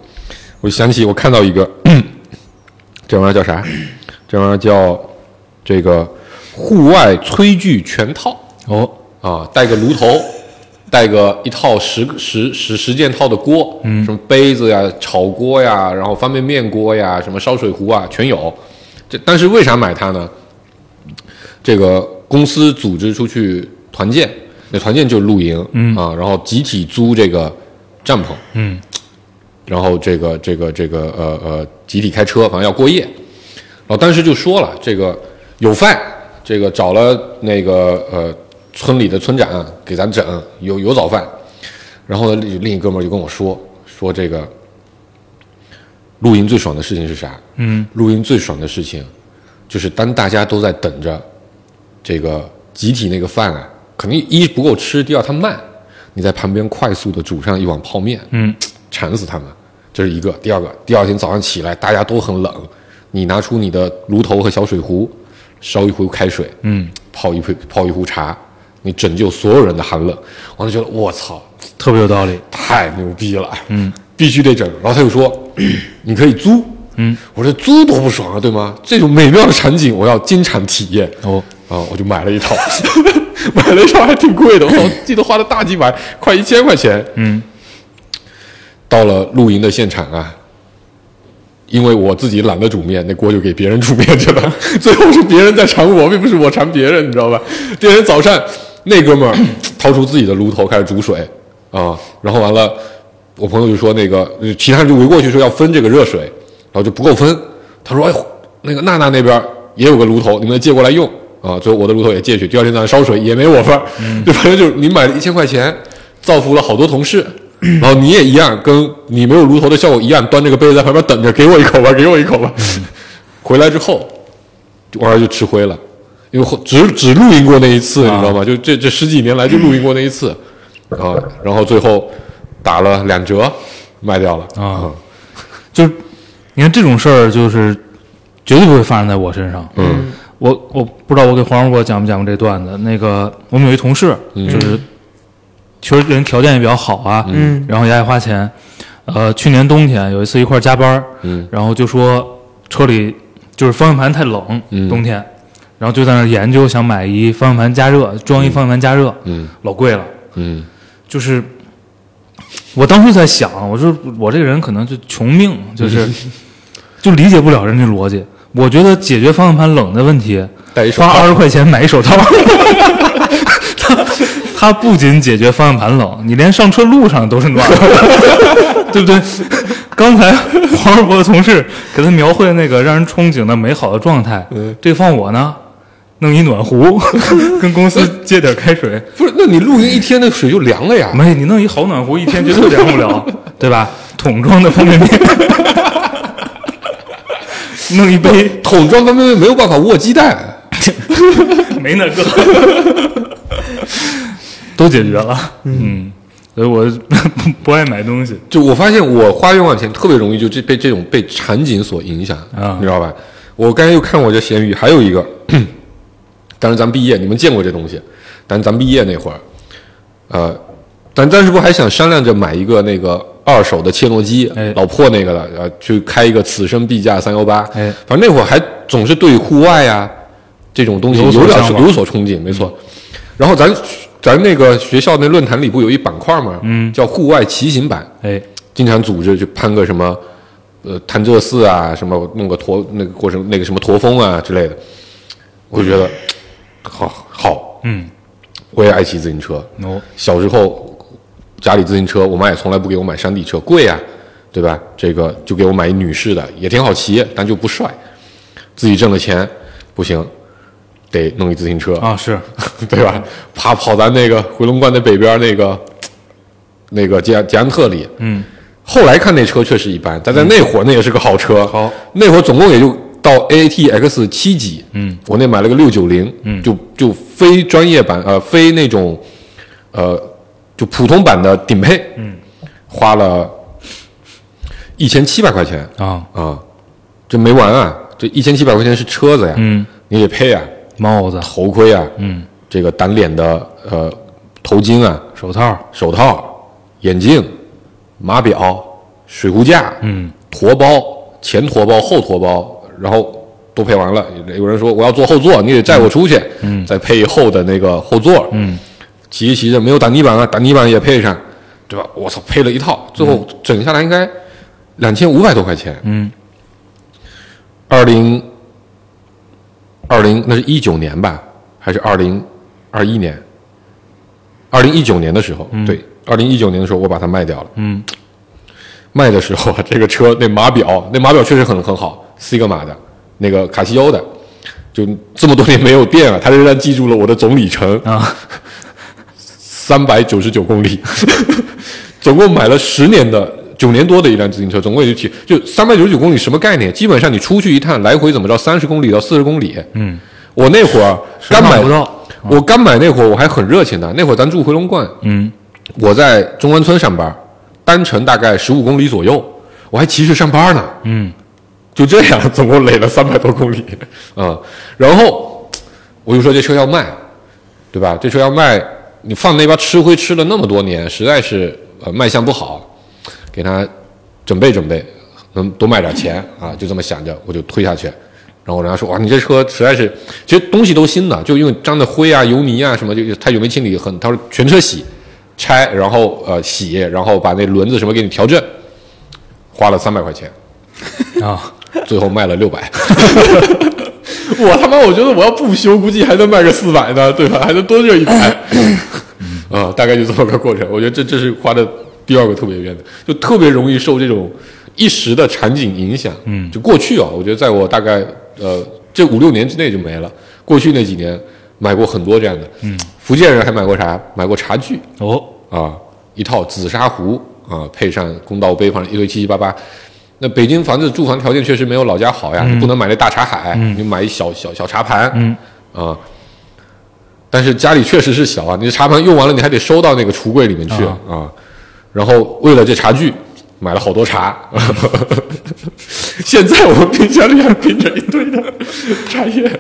我想起我看到一个，这玩意儿叫啥？这玩意儿叫这个户外炊具全套哦，啊，带个炉头，带个一套十十十十件套的锅，嗯，什么杯子呀、炒锅呀，然后方便面锅呀，什么烧水壶啊，全有。这但是为啥买它呢？这个公司组织出去团建，那团建就是露营，嗯啊，然后集体租这个帐篷，嗯，然后这个这个这个呃呃集体开车，反正要过夜。然后当时就说了，这个有饭，这个找了那个呃村里的村长给咱整，有有早饭。然后呢，另另一哥们就跟我说说这个露营最爽的事情是啥？嗯，露营最爽的事情就是当大家都在等着这个集体那个饭啊，肯定一不够吃，第二它慢，你在旁边快速的煮上一碗泡面，嗯，馋死他们。这是一个，第二个，第二天早上起来大家都很冷，你拿出你的炉头和小水壶，烧一壶开水，嗯，泡一杯泡一壶茶，你拯救所有人的寒冷。我就觉得我操，特别有道理。太牛逼了，嗯，必须得整。然后他又说，你可以租，嗯，我说租多不爽啊，对吗？这种美妙的场景我要经常体验。哦，啊，我就买了一套，买了一套还挺贵的，我记得花了大几百，快一千块钱。嗯，到了露营的现场啊，因为我自己懒得煮面，那锅就给别人煮面去了。最后是别人在馋我，并不是我馋别人，你知道吧？第二天早上，那哥们儿 掏出自己的炉头开始煮水啊，然后完了，我朋友就说那个呃其他人就围过去说要分这个热水，然后就不够分。他说：“哎，那个娜娜那边也有个炉头，你们借过来用啊。”最后我的炉头也借去，第二天早上烧水也没我份儿，就反正就是你买了一千块钱，造福了好多同事。然后你也一样，跟你没有炉头的效果一样，端这个杯子在旁边等着，给我一口吧，给我一口吧。回来之后，玩儿就吃灰了，因为只只录音过那一次，你知道吗？就这这十几年来就录音过那一次，啊，然后最后打了两折卖掉了啊就是你看这种事儿，就是绝对不会发生在我身上。嗯我我不知道我给黄世波讲没讲过这段子。那个我们有一同事，就是确实人条件也比较好啊，嗯。然后也爱花钱。呃，去年冬天有一次一块儿加班，嗯。然后就说车里就是方向盘太冷，嗯。冬天，然后就在那儿研究想买一方向盘加热，装一方向盘加热，嗯。老贵了。嗯。就是我当时在想，我说我这个人可能就穷命，就是 就理解不了人家逻辑。我觉得解决方向盘冷的问题，戴一手套。花二十块钱买一手套，它它不仅解决方向盘冷，你连上车路上都是暖的，对不对？刚才黄世博的同事给他描绘那个让人憧憬的美好的状态，这放我呢，弄一暖壶，跟公司借点开水，不是，那你露营一天那水就凉了呀。没，你弄一好暖壶，一天绝对凉不了，对吧？桶装的方便面，弄一杯桶装方便面没有办法握鸡蛋，没那个，都解决了。嗯，所以我不 不爱买东西。就我发现我花冤枉钱特别容易就这被这种被场景所影响，啊你知道吧？我刚才又看我这闲鱼，还有一个，当时咱毕业，你们见过这东西，但是咱毕业那会儿，呃，咱当时不还想商量着买一个那个二手的切诺基，哎老破那个的，呃，去开一个此生必驾三幺八，哎反正那会儿还总是对户外呀这种东西有点有所憧憬，没错。然后咱咱那个学校那论坛里不有一板块吗？嗯叫户外骑行版，哎，经常组织去攀个什么，呃，潭柘寺啊，什么弄个驼那个过程那个什么驼峰啊之类的，我就觉得好好，嗯，我也爱骑自行车。哦，小时候家里自行车，我妈也从来不给我买山地车，贵啊、对吧？这个就给我买一女士的，也挺好骑，但就不帅。自己挣的钱不行，得弄一自行车。啊是，对吧？怕跑咱那个回龙观的北边那个那个捷捷安特里，嗯，后来看那车确实一般，但在那会儿那也是个好车。好，那会儿总共也就到 AATX 七级，嗯，我那买了个六九零，嗯。就就非专业版，呃，非那种，呃，就普通版的顶配，嗯，花了一千七百块钱。啊，啊，这没完啊，这一千七百块钱是车子呀，嗯，你得配啊，帽子，头盔啊，嗯，这个挡脸的呃头巾啊，手套，手套、眼镜、码表、水壶架，嗯，驮包、前驮包、后驮包，然后都配完了。有人说我要坐后座，你得载我出去，嗯，再配一厚的那个后座，嗯，骑着骑着没有挡泥板啊，挡泥板也配上，对吧？我操，配了一套，最后整下来应该两千五百多块钱。嗯，二零二零那是一九年吧，还是二零二一年？二零一九年的时候，对，二零一九年的时候我把它卖掉了。嗯，卖的时候啊，这个车那码表，那码表确实很很好，西格玛的，那个卡西欧的，就这么多年没有变啊，它仍然记住了我的总里程啊，三百九十九公里，总共买了十年的。九年多的一辆自行车，总共也就骑就三百九十九公里，什么概念？基本上你出去一趟，来回怎么着，三十公里到四十公里。嗯，我那会儿刚买不到，我刚买那会儿我还很热情的，那会儿咱住回龙观，嗯，我在中关村上班，单程大概十五公里左右，我还骑去上班呢。嗯，就这样，总共累了三百多公里啊、然后我就说这车要卖，对吧？这车要卖，你放那边吃灰吃了那么多年，实在是呃卖相不好，给他准备准备，能多卖点钱啊，就这么想着，我就推下去。然后人家说哇，你这车实在是，其实东西都新的，就因为沾的灰啊、油泥啊什么，就他有没有清理很，他说全车洗、拆，然后呃洗，然后把那轮子什么给你调正，花了三百块钱。啊，最后卖了六百。我他妈，我觉得我要不修，估计还能卖个四百呢，对吧？还能多挣一百。啊，大概就这么个过程。我觉得这这是花的第二个特别冤的，就特别容易受这种一时的场景影响。嗯就过去啊，我觉得在我大概呃这五六年之内就没了。过去那几年买过很多这样的。嗯，福建人还买过啥？买过茶具。哦，啊，一套紫砂壶啊，配上公道杯，反正一堆七七八八。那北京房子住房条件确实没有老家好呀，你不能买那大茶海，你买一小小小茶盘，嗯啊。但是家里确实是小啊，你的茶盘用完了，你还得收到那个橱柜里面去啊啊。然后为了这茶具，买了好多茶。现在我们冰箱里还冰着一堆的茶叶，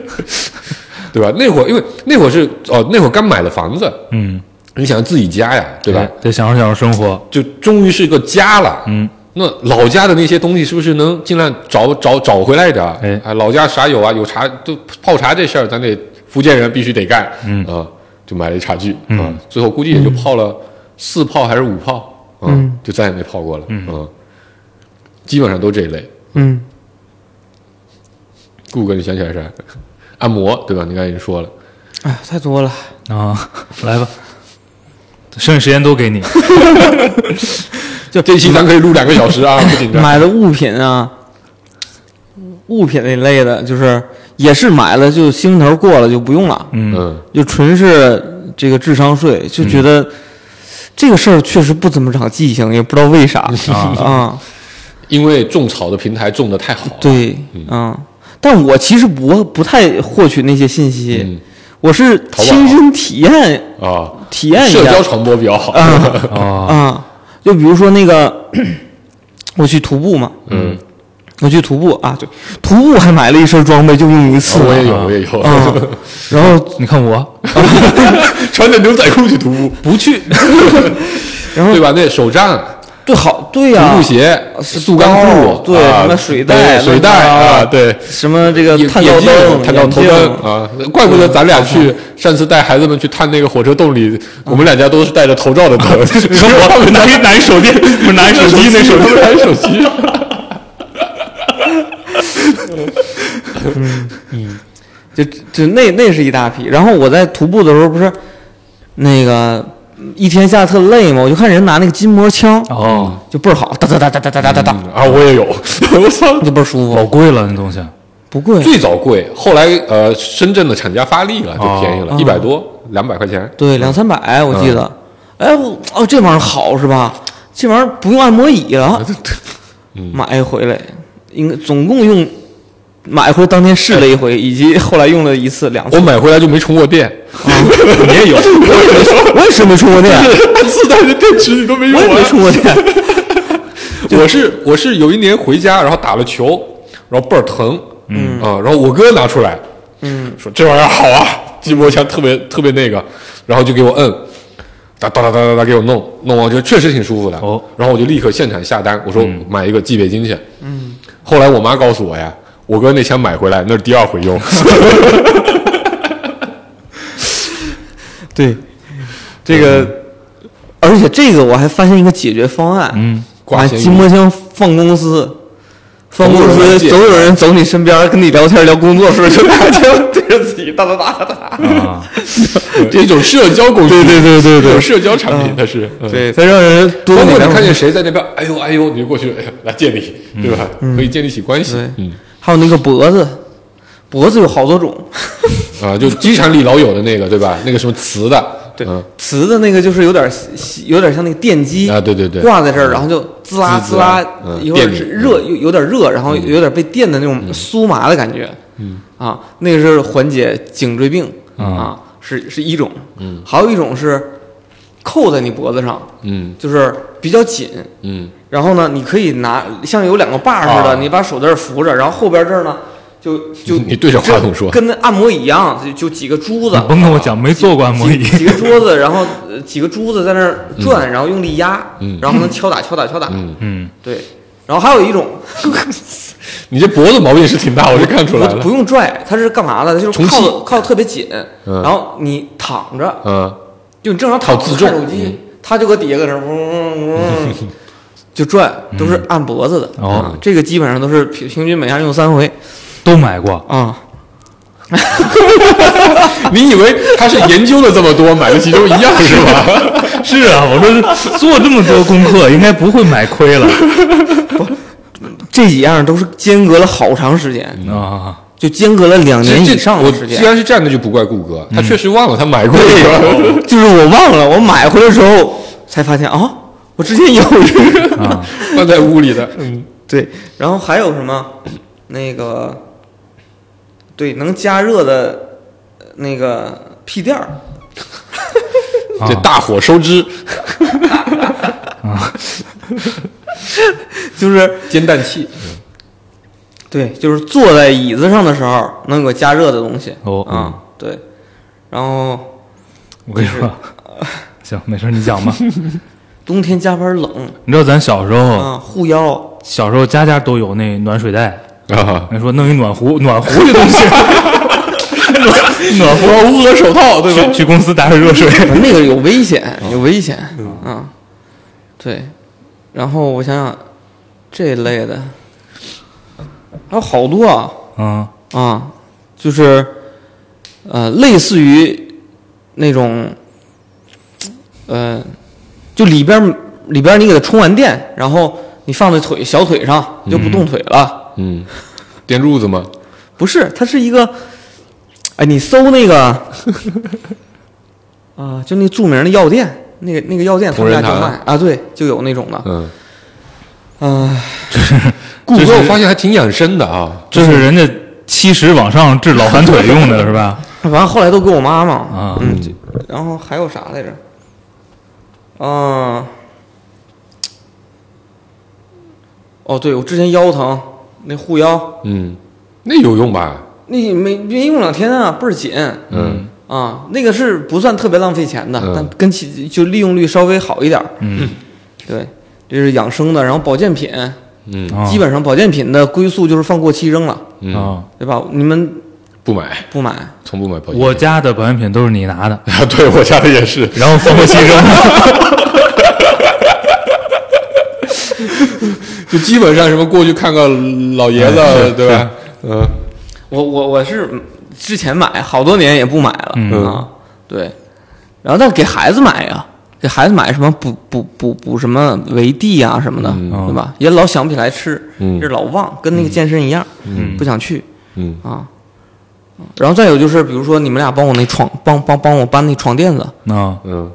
对吧？那会儿因为那会儿是哦，那会儿刚买了房子，嗯，你想自己家呀，对吧？得享受享受生活，就终于是个家了。嗯，那老家的那些东西是不是能尽量找找找回来点？哎啊，老家啥有啊？有茶，就泡茶这事儿，咱得福建人必须得干。嗯啊，就买了一茶具。嗯啊，最后估计也就泡了四泡还是五泡，啊，就再也没泡过了。嗯啊，基本上都这一类。嗯，顾哥，你想起来啥？按摩对吧？你刚才已经说了。哎呀，太多了。啊，来吧，剩下时间都给你。就这期咱可以录两个小时啊，不紧张。买的物品啊，物品那类的，就是也是买了就心头过了就不用了，嗯嗯就纯是这个智商税，就觉得这个事儿确实不怎么长记性，也不知道为啥。啊。因为种草的平台种的太好了。对，嗯，但我其实不不太获取那些信息，嗯。我是亲身体验啊，体验一下。社交传播比较好。啊。啊，啊，就比如说那个，我去徒步嘛，嗯，我去徒步啊，对，徒步还买了一身装备，就用一次啊我也有，啊我也有。啊，然后 你看我 穿着牛仔裤去徒步，不去，然后对吧？那手杖、对好对徒呀、步鞋、是速干裤，对啊什么水袋对水袋啊，对。什么这个眼探照灯、探照头灯啊，怪不得咱俩去上次带孩子们去探那个火车洞里，我们两家都是带着头罩的灯，只有他们拿一拿一手电，不是拿一手机那手机，拿手机。就就那那是一大批。然后我在徒步的时候不是那个一天下特累嘛，我就看人拿那个筋膜枪，哦，就倍儿好，哒哒哒哒哒哒哒哒哒，啊，我也有，我操！就倍儿舒服。老贵了那东西，不贵，最早贵，后来呃深圳的厂家发力了，就便宜了，哦一百多两百块钱。对，两三百我记得。嗯哎，我哦，这玩意儿好是吧？这玩意儿不用按摩椅了，嗯买回来，应该总共用买回当天试了一回，以及后来用了一次两次。我买回来就没充过电，你也有，我也没，我也是没充过电，自带的电池你都没用我也没。充过电。我是我是有一年回家，然后打了球，然后倍儿疼，嗯。啊，然后我哥拿出来，嗯，说这玩意儿好啊，筋膜枪特别特别那个，然后就给我摁，哒哒哒哒哒哒给我弄，弄完就确实挺舒服的。哦。然后我就立刻现场下单，我说买一个寄北京去。嗯，后来我妈告诉我呀，我哥那枪买回来那是第二回用。对，这个，而且这个我还发现一个解决方案，嗯，把挂咸鱼筋膜枪放公司。放公司总有人走你身边跟你聊天聊工作时候就拿枪对着自己哒哒哒哒哒。啊，这种社交工具，对对对对对，社交产品它是。嗯对，再让人多包括你看见谁在那边，哎呦哎呦，你就过去，来见你，对吧？可以建立起关系。对嗯还有那个脖子，脖子有好多种，啊，就机场里老有的那个，对吧？那个什么磁的，对嗯，瓷的那个就是有点有点像那个电机啊，对对对，挂在这儿，然后就滋啦滋啦啦，嗯一会儿电你热有有点热，然后有点被电的那种酥麻的感觉，嗯。啊，那个是缓解颈椎病嗯。啊，是是一种，嗯。还有一种是扣在你脖子上，嗯。就是比较紧，嗯然后呢，你可以拿像有两个把儿似的，啊。你把手在这扶着，然后后边这儿呢，就就 你对着话筒说。跟那按摩椅一样，就就几个珠子，甭跟我讲没做过按摩椅，几几个桌子，然后呃几个珠子在那儿转，然后用力压，嗯。然后能敲打敲打敲打，嗯，嗯，对。然后还有一种 你这脖子毛病是挺大，我就看出来了。不不。用拽，它是干嘛的？就是靠靠特别紧，嗯。然后你躺着，嗯，就你正常躺着靠自重看手机，它就搁底下搁那儿嗡嗡嗡 就转，都是按脖子的。哦啊，这个基本上都是平平均每样用三回都买过，啊。你以为他是研究了这么多，买了其中一样是吧？是啊，我说做这么多功课，应该不会买亏了这几样都是间隔了好长时间，啊。就间隔了两年这以上我的时间既。然是这样，那就不怪顾哥，他确实忘了他买过一，个。就是我忘了，我买回来的时候才发现啊，我之前有放在屋里的。嗯，对，然后还有什么？那个，对，能加热的呃那个屁垫儿，这大火收汁，就是煎蛋器。对，就是坐在椅子上的时候能有个加热的东西。哦啊，对，然后我跟你说，行，没事，你讲吧。冬天加班冷。你知道咱小时候，啊，护腰。小时候家家都有那暖水袋，啊，人说弄一暖壶，暖壶这东西，暖 暖壶捂个手套，对吧？去公司打水热水。那个有危险，有危险啊。对，然后我想想，这类的。还有好多啊。嗯。啊，就是呃，类似于那种呃，就里边儿里边儿你给它充完电，然后你放在腿小腿上就不动腿了。嗯，电褥子吗？不是，它是一个，哎，你搜那个 啊，就那著名的药店，那个那个药店他们家就卖啊，对，就有那种的。嗯，啊，顾哥我发现还挺养生的啊。这是人家七十往上治老寒腿用的是吧？反正后来都给我妈妈啊然后还有啥来着？啊，哦，对，我之前腰疼，那护腰，嗯，那有用吧？那没没用两天啊，倍儿紧。嗯。啊，那个是不算特别浪费钱的，嗯。但跟其就利用率稍微好一点儿。嗯，对，这是养生的，然后保健品，嗯。啊。基本上保健品的归宿就是放过期扔了，嗯，啊，对吧？你们不买，不买，从不买保险。我家的保健品都是你拿的，啊，对我家的也是。然后放过牺牲。就基本上什么过去看个老爷子，对吧？嗯我我我是之前买好多年也不买了、嗯啊，对，然后但给孩子买呀，给孩子买什么补补补补什么维 D 啊什么的，嗯对吧？也老想不起来吃，嗯这老忘，跟那个健身一样，嗯不想去。嗯啊。然后再有就是，比如说你们俩帮我那床，帮帮帮我搬那床垫子，啊，嗯，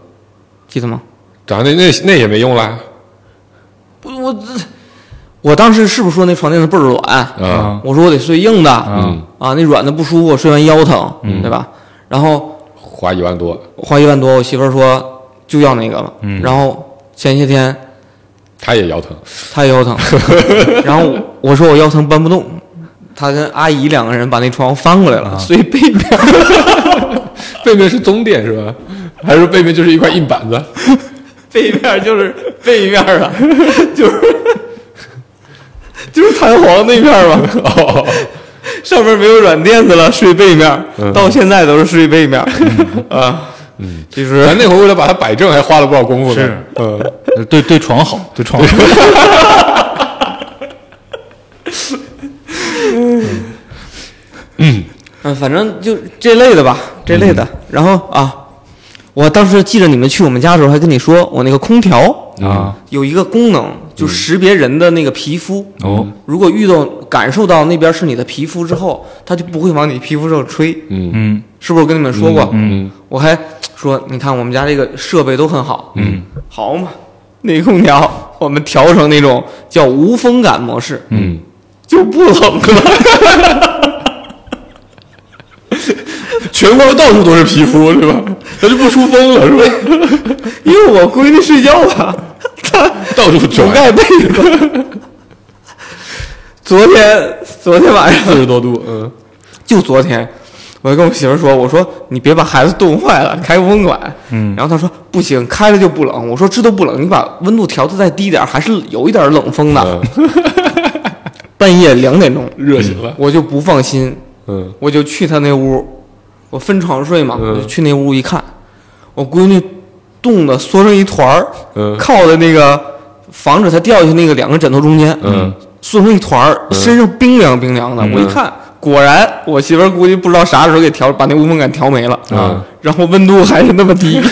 记得吗？咋那那那也没用啦不，我这我当时是不是说那床垫子倍儿软？啊。我说我得睡硬的，嗯。啊，那软的不舒服，睡完腰疼，对吧？然后花一万多，花一万多，我媳妇儿说就要那个了。嗯。然后前些天他也腰疼，她也腰疼，然后我说我腰疼搬不动，她跟阿姨两个人把那床翻过来了，所以背面。背面是棕垫是吧？还是背面就是一块硬板子？背面就是背面啊，就是就是弹簧那面吧。哦，上面没有软垫子了，睡背面，嗯到现在都是睡背面。啊，嗯，其实咱那会儿为了把它摆正，还花了不少功夫呢。是嗯，呃对对床好，对床好。嗯，反正就这类的吧，这类的。然后啊，我当时记着你们去我们家的时候，还跟你说，我那个空调啊。有一个功能，就识别人的那个皮肤。哦，如果遇到感受到那边是你的皮肤之后，它就不会往你皮肤上吹，嗯。嗯。是不是？我跟你们说过，嗯。我还说，你看我们家这个设备都很好，嗯。好嘛，那空调我们调成那种叫无风感模式，嗯，就不冷了。全国到处都是皮肤是吧？它就不出风了是吧？因为我闺女睡觉吧，她 到处 不，盖被子。昨天昨天晚上四十多度，嗯就昨天，我就跟我媳妇说，我说你别把孩子冻坏了，开个温管。嗯然后她说不行，开了就不冷。我说这都不冷，你把温度调的再低点，还是有一点冷风的。嗯，半夜两点钟，热醒了，我就不放心，嗯我就去她那屋，我分床睡嘛，嗯。我就去那屋一看，我闺女冻得缩成一团儿，嗯。靠在那个防止她掉下去那个两个枕头中间，嗯，缩成一团儿，身上冰凉冰凉的。嗯。我一看，果然我媳妇儿估计不知道啥时候给调，把那无风感调没了，嗯。然后温度还是那么低。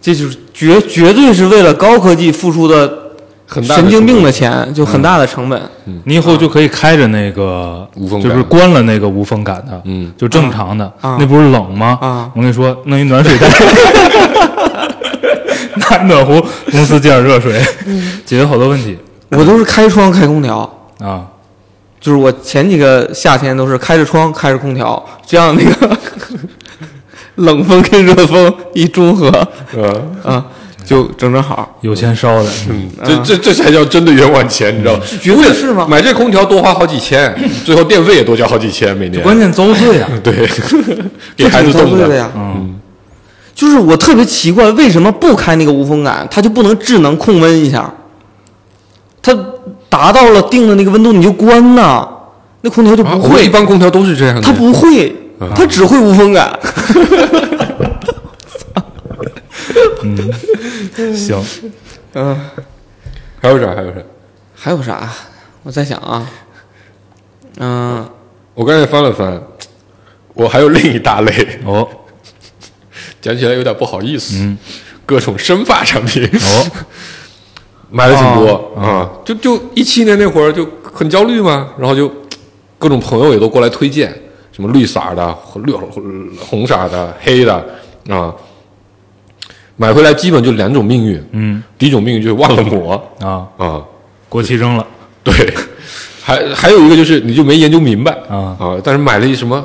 这就是绝绝对是为了高科技付出的很大神经病的钱，就很大的成本。你以后就可以开着那个无风就是关了那个无风感的，嗯。就正常的，啊。那不是冷吗？啊。我跟你说，弄一暖水袋，拿暖壶，公司接点热水，解决好多问题。我都是开窗开空调，啊。就是我前几个夏天都是开着窗开着空调，这样那个 冷风跟热风一中和。嗯啊，就正正好。有钱烧的，嗯，这这这才叫真的冤枉钱，你知道吗？绝对是吗？买这空调多花好几千，最后电费也多交好几千每年。关键遭罪啊！对，给孩子遭罪的。呀。嗯，就是我特别奇怪，为什么不开那个无风感，它就不能智能控温一下？它达到了定的那个温度你就关呐，那空调就啊不会，一般空调都是这样的。它不会，它只会无风 感。行，嗯，还有啥？还有啥？还有啥？我在想啊，嗯，我刚才翻了翻，我还有另一大类，哦。讲起来有点不好意思。嗯，各种生发产品。哦，买了挺多。啊，就就一七年那会儿就很焦虑嘛，然后就各种朋友也都过来推荐，什么绿色儿的、绿红色的、黑的啊，买回来基本就两种命运，嗯。第一种命运就是忘了抹。啊，啊，过期扔了。对，还还有一个就是你就没研究明白。啊。啊，但是买了一什么，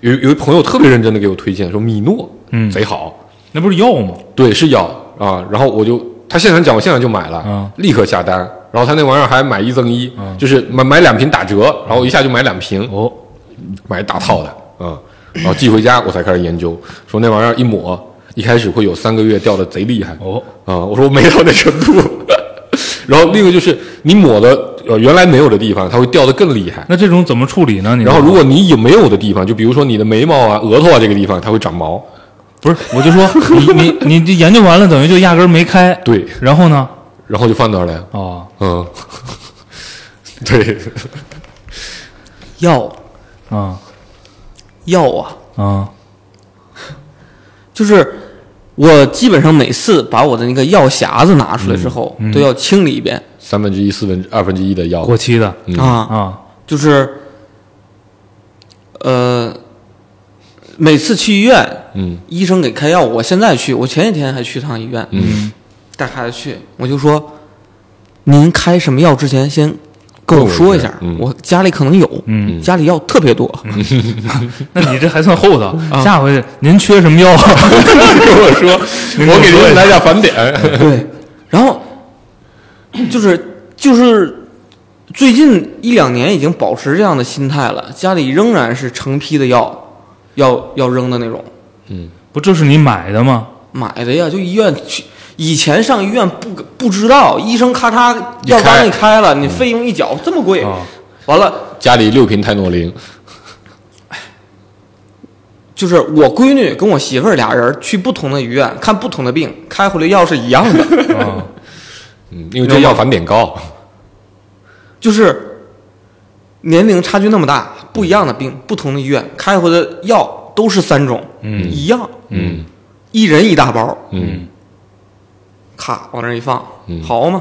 有有一朋友特别认真的给我推荐说米诺，嗯。贼好，那不是药吗？对，是药。啊，然后我就他现场讲，我现场就买了，啊。立刻下单，然后他那玩意儿还买一赠一，就是买买两瓶打折，然后一下就买两瓶，哦，买一大套的啊，然后寄回家我才开始研究，说那玩意儿一抹，一开始会有三个月掉的贼厉害，哦，啊，我说我没到那程度，然后另一个就是你抹的呃原来没有的地方，它会掉的更厉害。那这种怎么处理呢？你然后，如果你有没有的地方，就比如说你的眉毛啊、额头啊这个地方，它会长毛。不是，我就说你你你这研究完了，等于就压根儿没开。对，然后呢？然后就放那儿了呀。哦，嗯，对，药啊药啊，啊，就是我基本上每次把我的那个药匣子拿出来之后，都要清理一遍、三分之一、四分之二分之一的药，过期的。嗯。啊，啊，就是呃，每次去医院，嗯。医生给开药，我现在去，我前几天还去趟医院，嗯，带孩子去，我就说，您开什么药之前先跟我说一下，我家里可能有，嗯家里药特别多，那你这还算厚道。啊 下回您缺什么药？跟我说，我给您来点返点，对，然后就是就是最近一两年已经保持这样的心态了，家里仍然是成批的药要要扔的那种，嗯不，这是你买的吗？买的呀，就医院去。以前上医院不不知道，医生咔嚓药单开给开了，你费用一缴这么贵，啊，完了家里六瓶泰诺林，就是我闺女跟我媳妇儿俩人去不同的医院看不同的病，开回来药是一样的，啊，嗯，因为这药返点高，就是年龄差距那么大，不一样的病，不同的医院开回来的药都是三种，嗯。一样，嗯。一人一大包，嗯咔往那儿一放，嗯好嘛，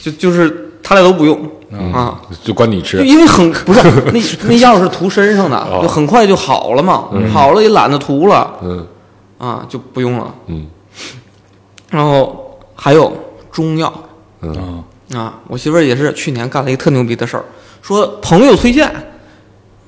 就就是他俩都不用、啊，就管你就吃，因为很不是那那药是涂身上的，哦就很快就好了嘛，好了也懒得涂了嗯啊，就不用了。嗯然后还有中药嗯啊，我媳妇儿也是去年干了一个特牛逼的事儿，说朋友推荐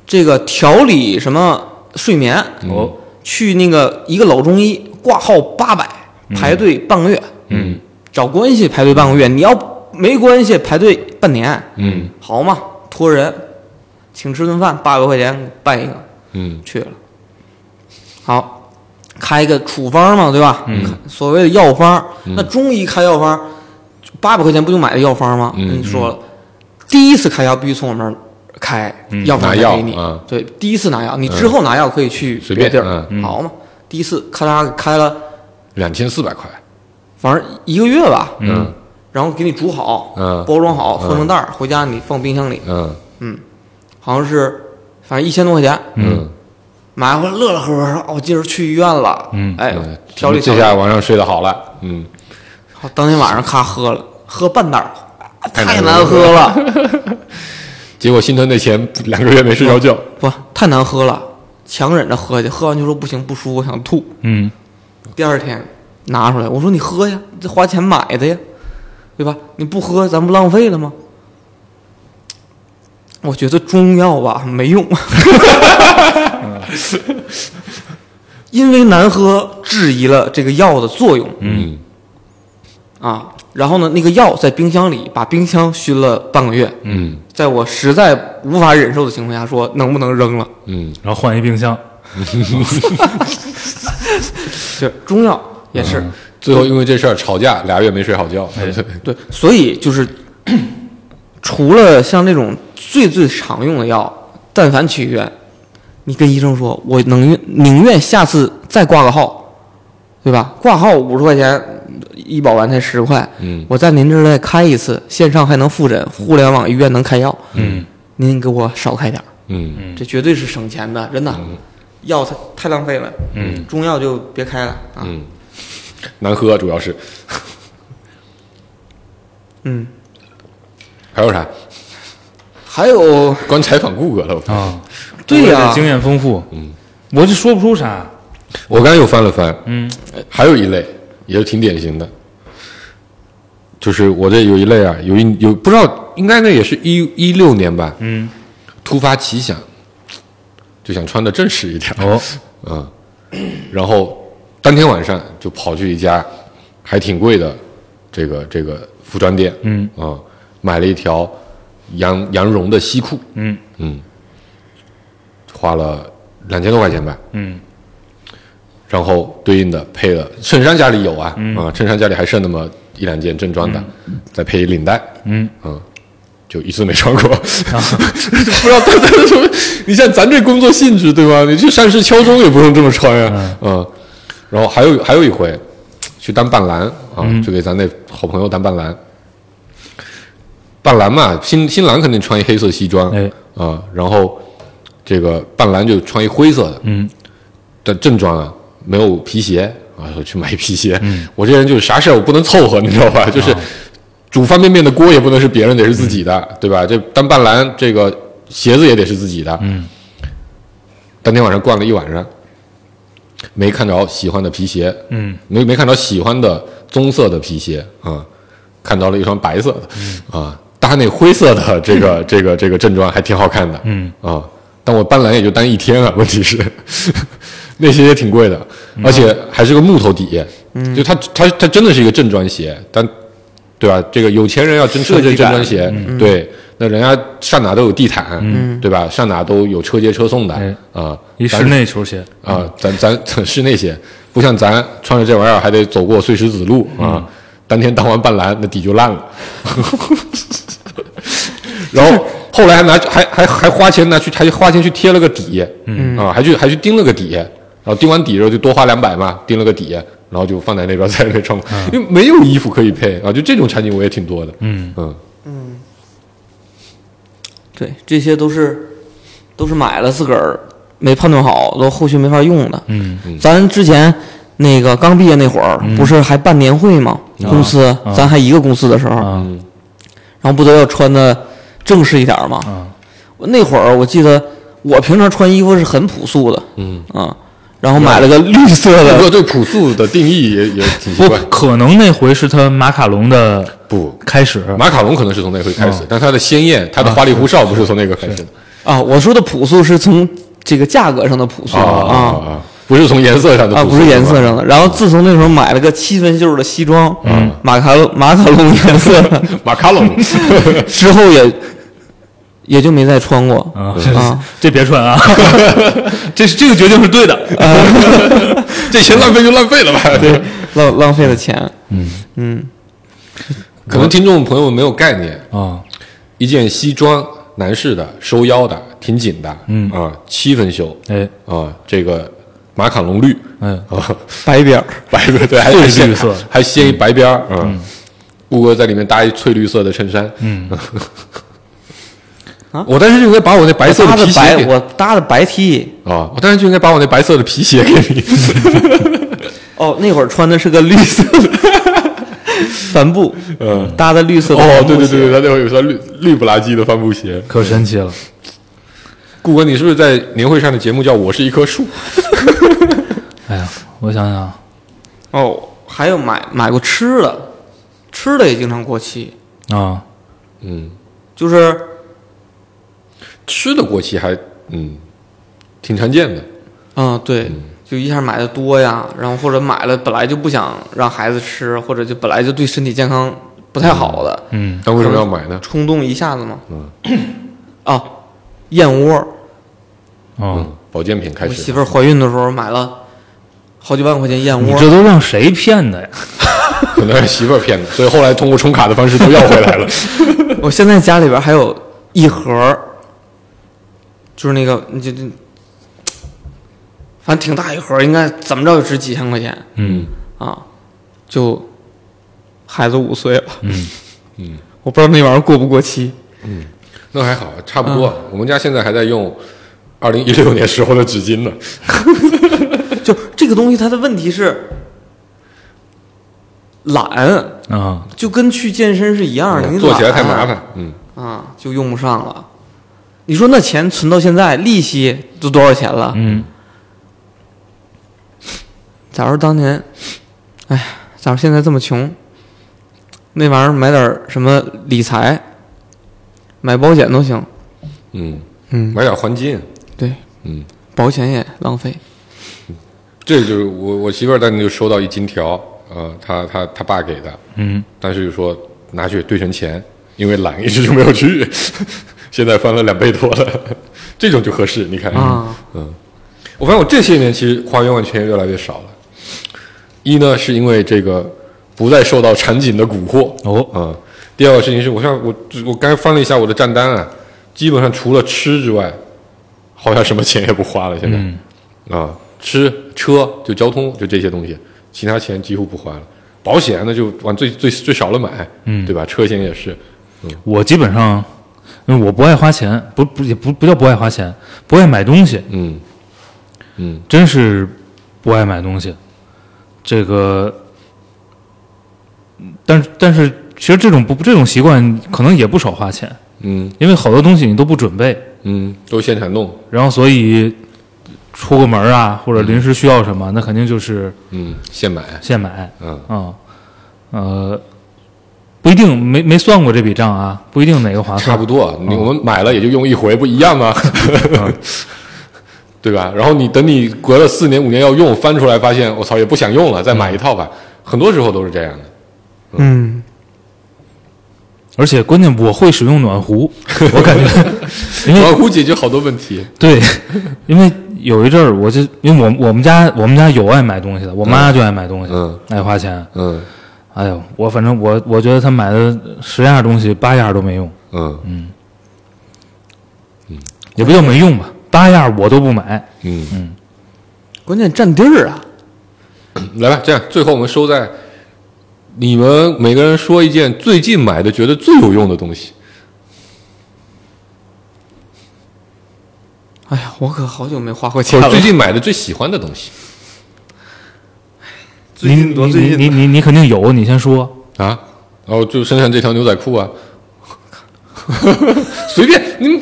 这个调理什么睡眠，哦，去那个一个老中医挂号八百，排队半个月，嗯。找关系排队半个月，你要没关系排队半年，嗯。好嘛，托人请吃顿饭，八百块钱办一个，嗯。去了。好，开一个处方嘛，对吧？嗯，所谓的药方，那中医开药方，八百块钱不就买的药方吗？嗯跟你说了，第一次开药必须从我们这儿开，药方拿给你。嗯。对，第一次拿药，你之后拿药可以去随便地嗯。好嘛。第一次咔嚓开了，两千四百块，反正一个月吧，嗯。然后给你煮好，嗯。包装好，封成袋儿，回家你放冰箱里，嗯。嗯。好像是反正一千多块钱，嗯。买回来乐乐呵呵说，哦，我今儿去医院了，嗯。哎嗯，，调理这下晚上睡得好了，嗯，好，当天晚上咔喝了，喝半袋儿，太难喝了，结果心疼那钱两个月没睡着觉，不，太难喝了，强忍着喝去，喝完就说不行，不舒服，想吐。嗯，第二天拿出来，我说你喝呀，这花钱买的呀，对吧？你不喝，咱不浪费了吗？我觉得中药吧没用，因为难喝质疑了这个药的作用嗯啊。然后呢，那个药在冰箱里，把冰箱熏了半个月，嗯在我实在无法忍受的情况下，说能不能扔了？嗯然后换一冰箱，是中药也是、最后因为这事儿吵架，俩月没睡好觉，哎 对，所以就是 除了像这种最最常用的药，但凡去医院，你跟医生说，我能宁愿下次再挂个号，对吧？挂号五十块钱，医保完才十块，嗯。我在您这儿再开一次，线上还能复诊，互联网医院能开药，嗯。您给我少开点儿，嗯。这绝对是省钱的，真的。药太太浪费了，嗯，中药就别开了啊。嗯，难喝主要是，嗯，还有啥？还有光采访顾哥了，我。啊，对呀。经验丰富，嗯，我就说不出啥，我刚才又翻了翻，嗯。还有一类也是挺典型的，就是我这有一类啊，有一有不知道，应该那也是一一六年吧，嗯，突发奇想，就想穿的正式一点，哦，嗯，然后当天晚上就跑去一家还挺贵的这个这个服装店，嗯。啊、买了一条羊羊绒的西裤，嗯。嗯，花了两千多块钱吧，嗯。然后对应的配了衬衫家里有啊，嗯。啊，衬衫家里还剩那么一两件正装的，再配一领带，嗯，嗯，就一次没穿过，不知道他在什么。你像咱这工作性质对吧？你去上市敲钟也不用这么穿呀，嗯。然后还有还有一回，去当伴郎啊，就给咱那好朋友当伴郎。伴郎嘛，新新郎肯定穿一黑色西装，哎啊，然后这个伴郎就穿一灰色的，嗯的正装啊，没有皮鞋啊，我去买一皮鞋。我这人就是啥事儿我不能凑合，你知道吧？就是煮方便面的锅也不能是别人，得是自己的，对吧？这当伴郎这个鞋子也得是自己的。嗯，当天晚上逛了一晚上，没看着喜欢的皮鞋，嗯，没没看着喜欢的棕色的皮鞋啊，看到了一双白色的，嗯。啊，搭那灰色的这个 这个这个正装还挺好看的，嗯。啊，但我搬来也就单一天啊，问题是 那些也挺贵的，而且还是个木头底，嗯，就它它它真的是一个正装鞋，但对吧？这个有钱人要真穿这正装鞋，对，那人家上哪都有地毯，嗯，对吧？上哪都有车接车送的哎。啊，一室内球鞋，啊，咱咱 室内鞋，不像咱穿着这玩意儿还得走过碎石子路啊。当天当完半蓝，那底就烂了。然后后来还拿还还还花钱拿去还花钱去贴了个底，嗯。啊，还去还去钉了个底，然后钉完底之后就多花两百嘛，钉了个底，然后就放在那边在那窗口，因为没有衣服可以配啊，就这种场景我也挺多的，嗯。嗯对，这些都是都是买了自个儿没判断好，都后续没法用的。嗯咱之前那个刚毕业那会儿，不是还办年会吗？公司，咱还一个公司的时候，啊然后不都要穿的正式一点吗？啊那会儿我记得我平常穿衣服是很朴素的，嗯，啊，然后买了个绿色的。不过对朴素的定义也也挺奇不怪，，可能那回是他马卡龙的不。开始，马卡龙可能是从那回开始，但它的鲜艳、它的花里胡哨不是从那个开始的。啊。我说的朴素是从这个价格上的朴素啊。啊啊！不是从颜色上的啊，不是颜色上的。然后自从那时候买了个七分袖的西装，嗯，马卡马卡龙颜色的 马卡龙，之后也也就没再穿过。啊啊。这别穿啊，这是这个决定是对的，这钱浪费就浪费了吧？对，浪浪费了钱。嗯。嗯，可能听众朋友们没有概念，啊。一件西装，男士的，收腰的，挺紧的，嗯。啊，七分袖。哎。啊，这个马卡龙绿。嗯。啊，白边儿。白边对，还翠绿色。还掀一白边儿，嗯，顾哥在里面搭一翠绿色的衬衫，嗯 啊我当时就应该把我那白色的白，皮鞋给我搭的白 T。啊，我当时就应该把我那白色的皮鞋给你。哦，那会儿穿的是个绿色的 帆布，嗯，搭的绿色的哦，帆布鞋对对对对，他那会儿有双绿绿不拉几的帆布鞋。可神奇了，顾哥，你是不是在年会上的节目叫《我是一棵树》？哎呀，我想想，哦，还有买买过吃的，吃的也经常过期，啊，嗯，就是吃的过期还嗯挺常见的。嗯，对，就一下买的多呀，然后或者买了本来就不想让孩子吃，或者就本来就对身体健康不太好的，嗯那为什么要买呢？冲动一下子嘛。嗯啊，燕窝，哦嗯，，保健品开始我媳妇儿怀孕的时候买了好几万块钱燕窝，你这都让谁骗的呀？可能是媳妇儿骗的，所以后来通过充卡的方式都要回来了。我现在家里边还有一盒儿，就是那个你就就，反正挺大一盒，应该怎么着也值几千块钱嗯啊。就孩子五岁了，嗯嗯，我不知道那玩意儿过不过期。嗯那还好，差不多。我们家现在还在用二零一六年时候的纸巾呢。就这个东西，它的问题是懒，啊，就跟去健身是一样的，你做起来太麻烦。嗯，啊，就用不上了。你说那钱存到现在，利息都多少钱了？嗯假如当年，哎呀，假如现在这么穷，那玩意儿买点什么理财，买保险都行。嗯，嗯，买点黄金。对，嗯，保险也浪费。这就是我我媳妇儿当年就收到一金条，呃，她她她爸给的，嗯但是就说拿去兑成钱，因为懒一直就没有去，现在翻了两倍多了，这种就合适。你看，啊。嗯，我发现我这些年其实花冤枉钱越来越少了。一呢是因为这个不再受到场景的蛊惑，哦。嗯，第二个事情是我像我我刚才翻了一下我的账单啊，基本上除了吃之外，好像什么钱也不花了。现在、嗯。啊，吃车就交通就这些东西，其他钱几乎不花了。保险那就往最最最少了买，嗯。对吧？车险也是，嗯。我基本上，因为我不爱花钱，不不也不不叫不爱花钱，不爱买东西，嗯嗯。真是不爱买东西。这个，嗯但是但是其实这种不这种习惯可能也不少花钱，嗯。因为好多东西你都不准备，嗯，都现场弄，然后所以出个门啊或者临时需要什么，那肯定就是嗯，现买，现买嗯。啊，呃，不一定没没算过这笔账啊，不一定哪个划算，差不多。你我们买了也就用一回，不一样吗？对吧？然后你等你隔了四年五年要用，翻出来发现我操也不想用了，再买一套吧。很多时候都是这样的。嗯，而且关键我会使用暖壶，我感觉，因为暖壶解决好多问题。对，因为有一阵儿我就因为我我们家我们家有爱买东西的，我妈就爱买东西，嗯爱花钱。嗯哎呦，我反正我我觉得他买的十样东西八样都没用，嗯嗯也不叫没用吧，八样我都不买。嗯嗯，关键占地儿啊。来吧，这样最后我们收在你们每个人说一件最近买的觉得最有用的东西。哎呀，我可好久没花过钱了。者最近买的最喜欢的东西最近多你最近你你你你肯定有，你先说。啊？然后就身上这条牛仔裤啊，随便你们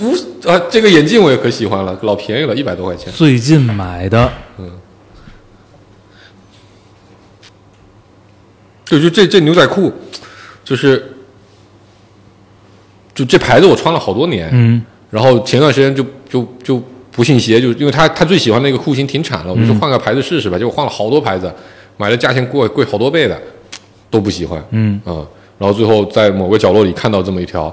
无啊，这个眼镜我也可喜欢了，老便宜了，一百多块钱。最近买的，嗯就就这这牛仔裤，就是就这牌子我穿了好多年，嗯然后前段时间就就就不信邪，就是因为他他最喜欢那个裤型停产了，我就说换个牌子试试吧，结果换了好多牌子，买的价钱贵贵好多倍的，都不喜欢，嗯。啊、然后最后在某个角落里看到这么一条，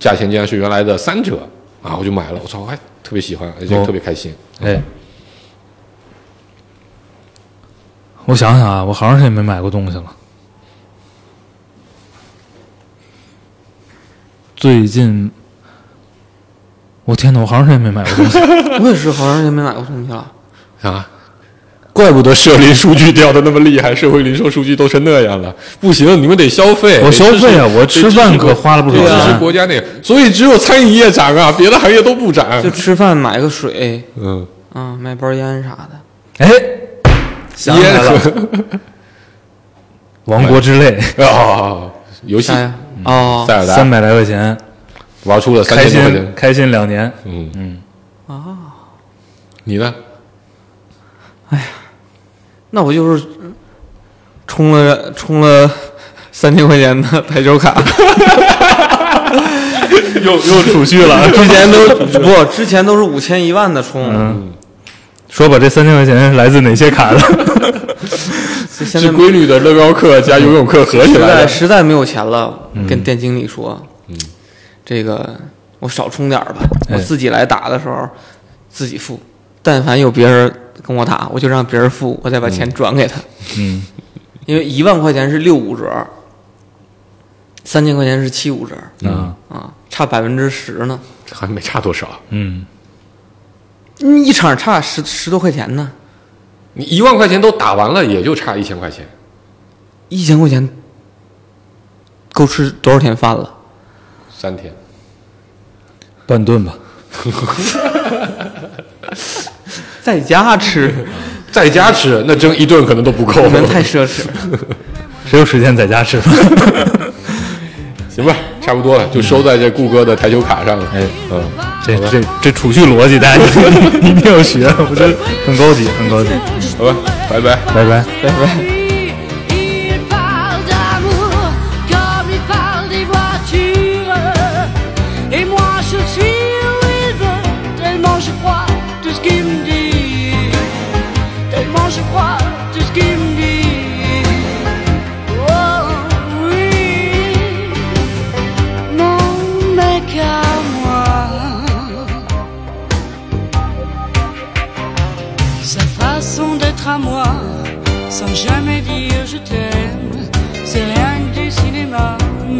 价钱竟然是原来的三折啊，我就买了，我操，我还特别喜欢，而且哦特别开心。哎，我想想啊，我好长时间没买过东西了。最近，我天哪，我好长时间没买过东西。我也是好长时间没买过东西了。啊，怪不得社零数据掉的那么厉害，社会零售数据都成那样了。不行，你们得消费，我消费啊我吃饭可花了不少钱持国家那个，所以只有餐饮业涨啊，别的行业都不涨。就吃饭买个水，嗯，啊，买包烟啥的。哎，想起来了，《王国之泪》啊，游戏啊？哦，塞尔达三百来块钱，玩出了三开千多块钱。心开心两年。嗯嗯啊，你呢？哎呀那我就是充了充了三千块钱的台球卡，又又储蓄了。之前都 不，之前都是五千一万的充，嗯，说吧，这三千块钱是来自哪些卡的？在规律的乐高课加游泳课合起来实在。实在没有钱了，跟店经理说，嗯，这个我少充点儿吧，哎我自己来打的时候自己付，但凡有别人跟我打，我就让别人付，我再把钱转给他，嗯，因为一万块钱是六五折，三千块钱是七五折嗯，啊，差百分之十呢，还没差多少。嗯，嗯，一场差十十多块钱呢，你一万块钱都打完了，也就差一千块钱。一千块钱够吃多少天饭了？三天，半顿吧。在家吃，在家吃那蒸一顿可能都不够。你们太奢侈了。谁有时间在家吃饭？行吧，差不多了，就收在这顾哥的台球卡上了。哎，嗯，这这这储蓄逻辑，大家一定要学，我觉得很高级，很高级。好吧，拜拜。拜拜。拜拜。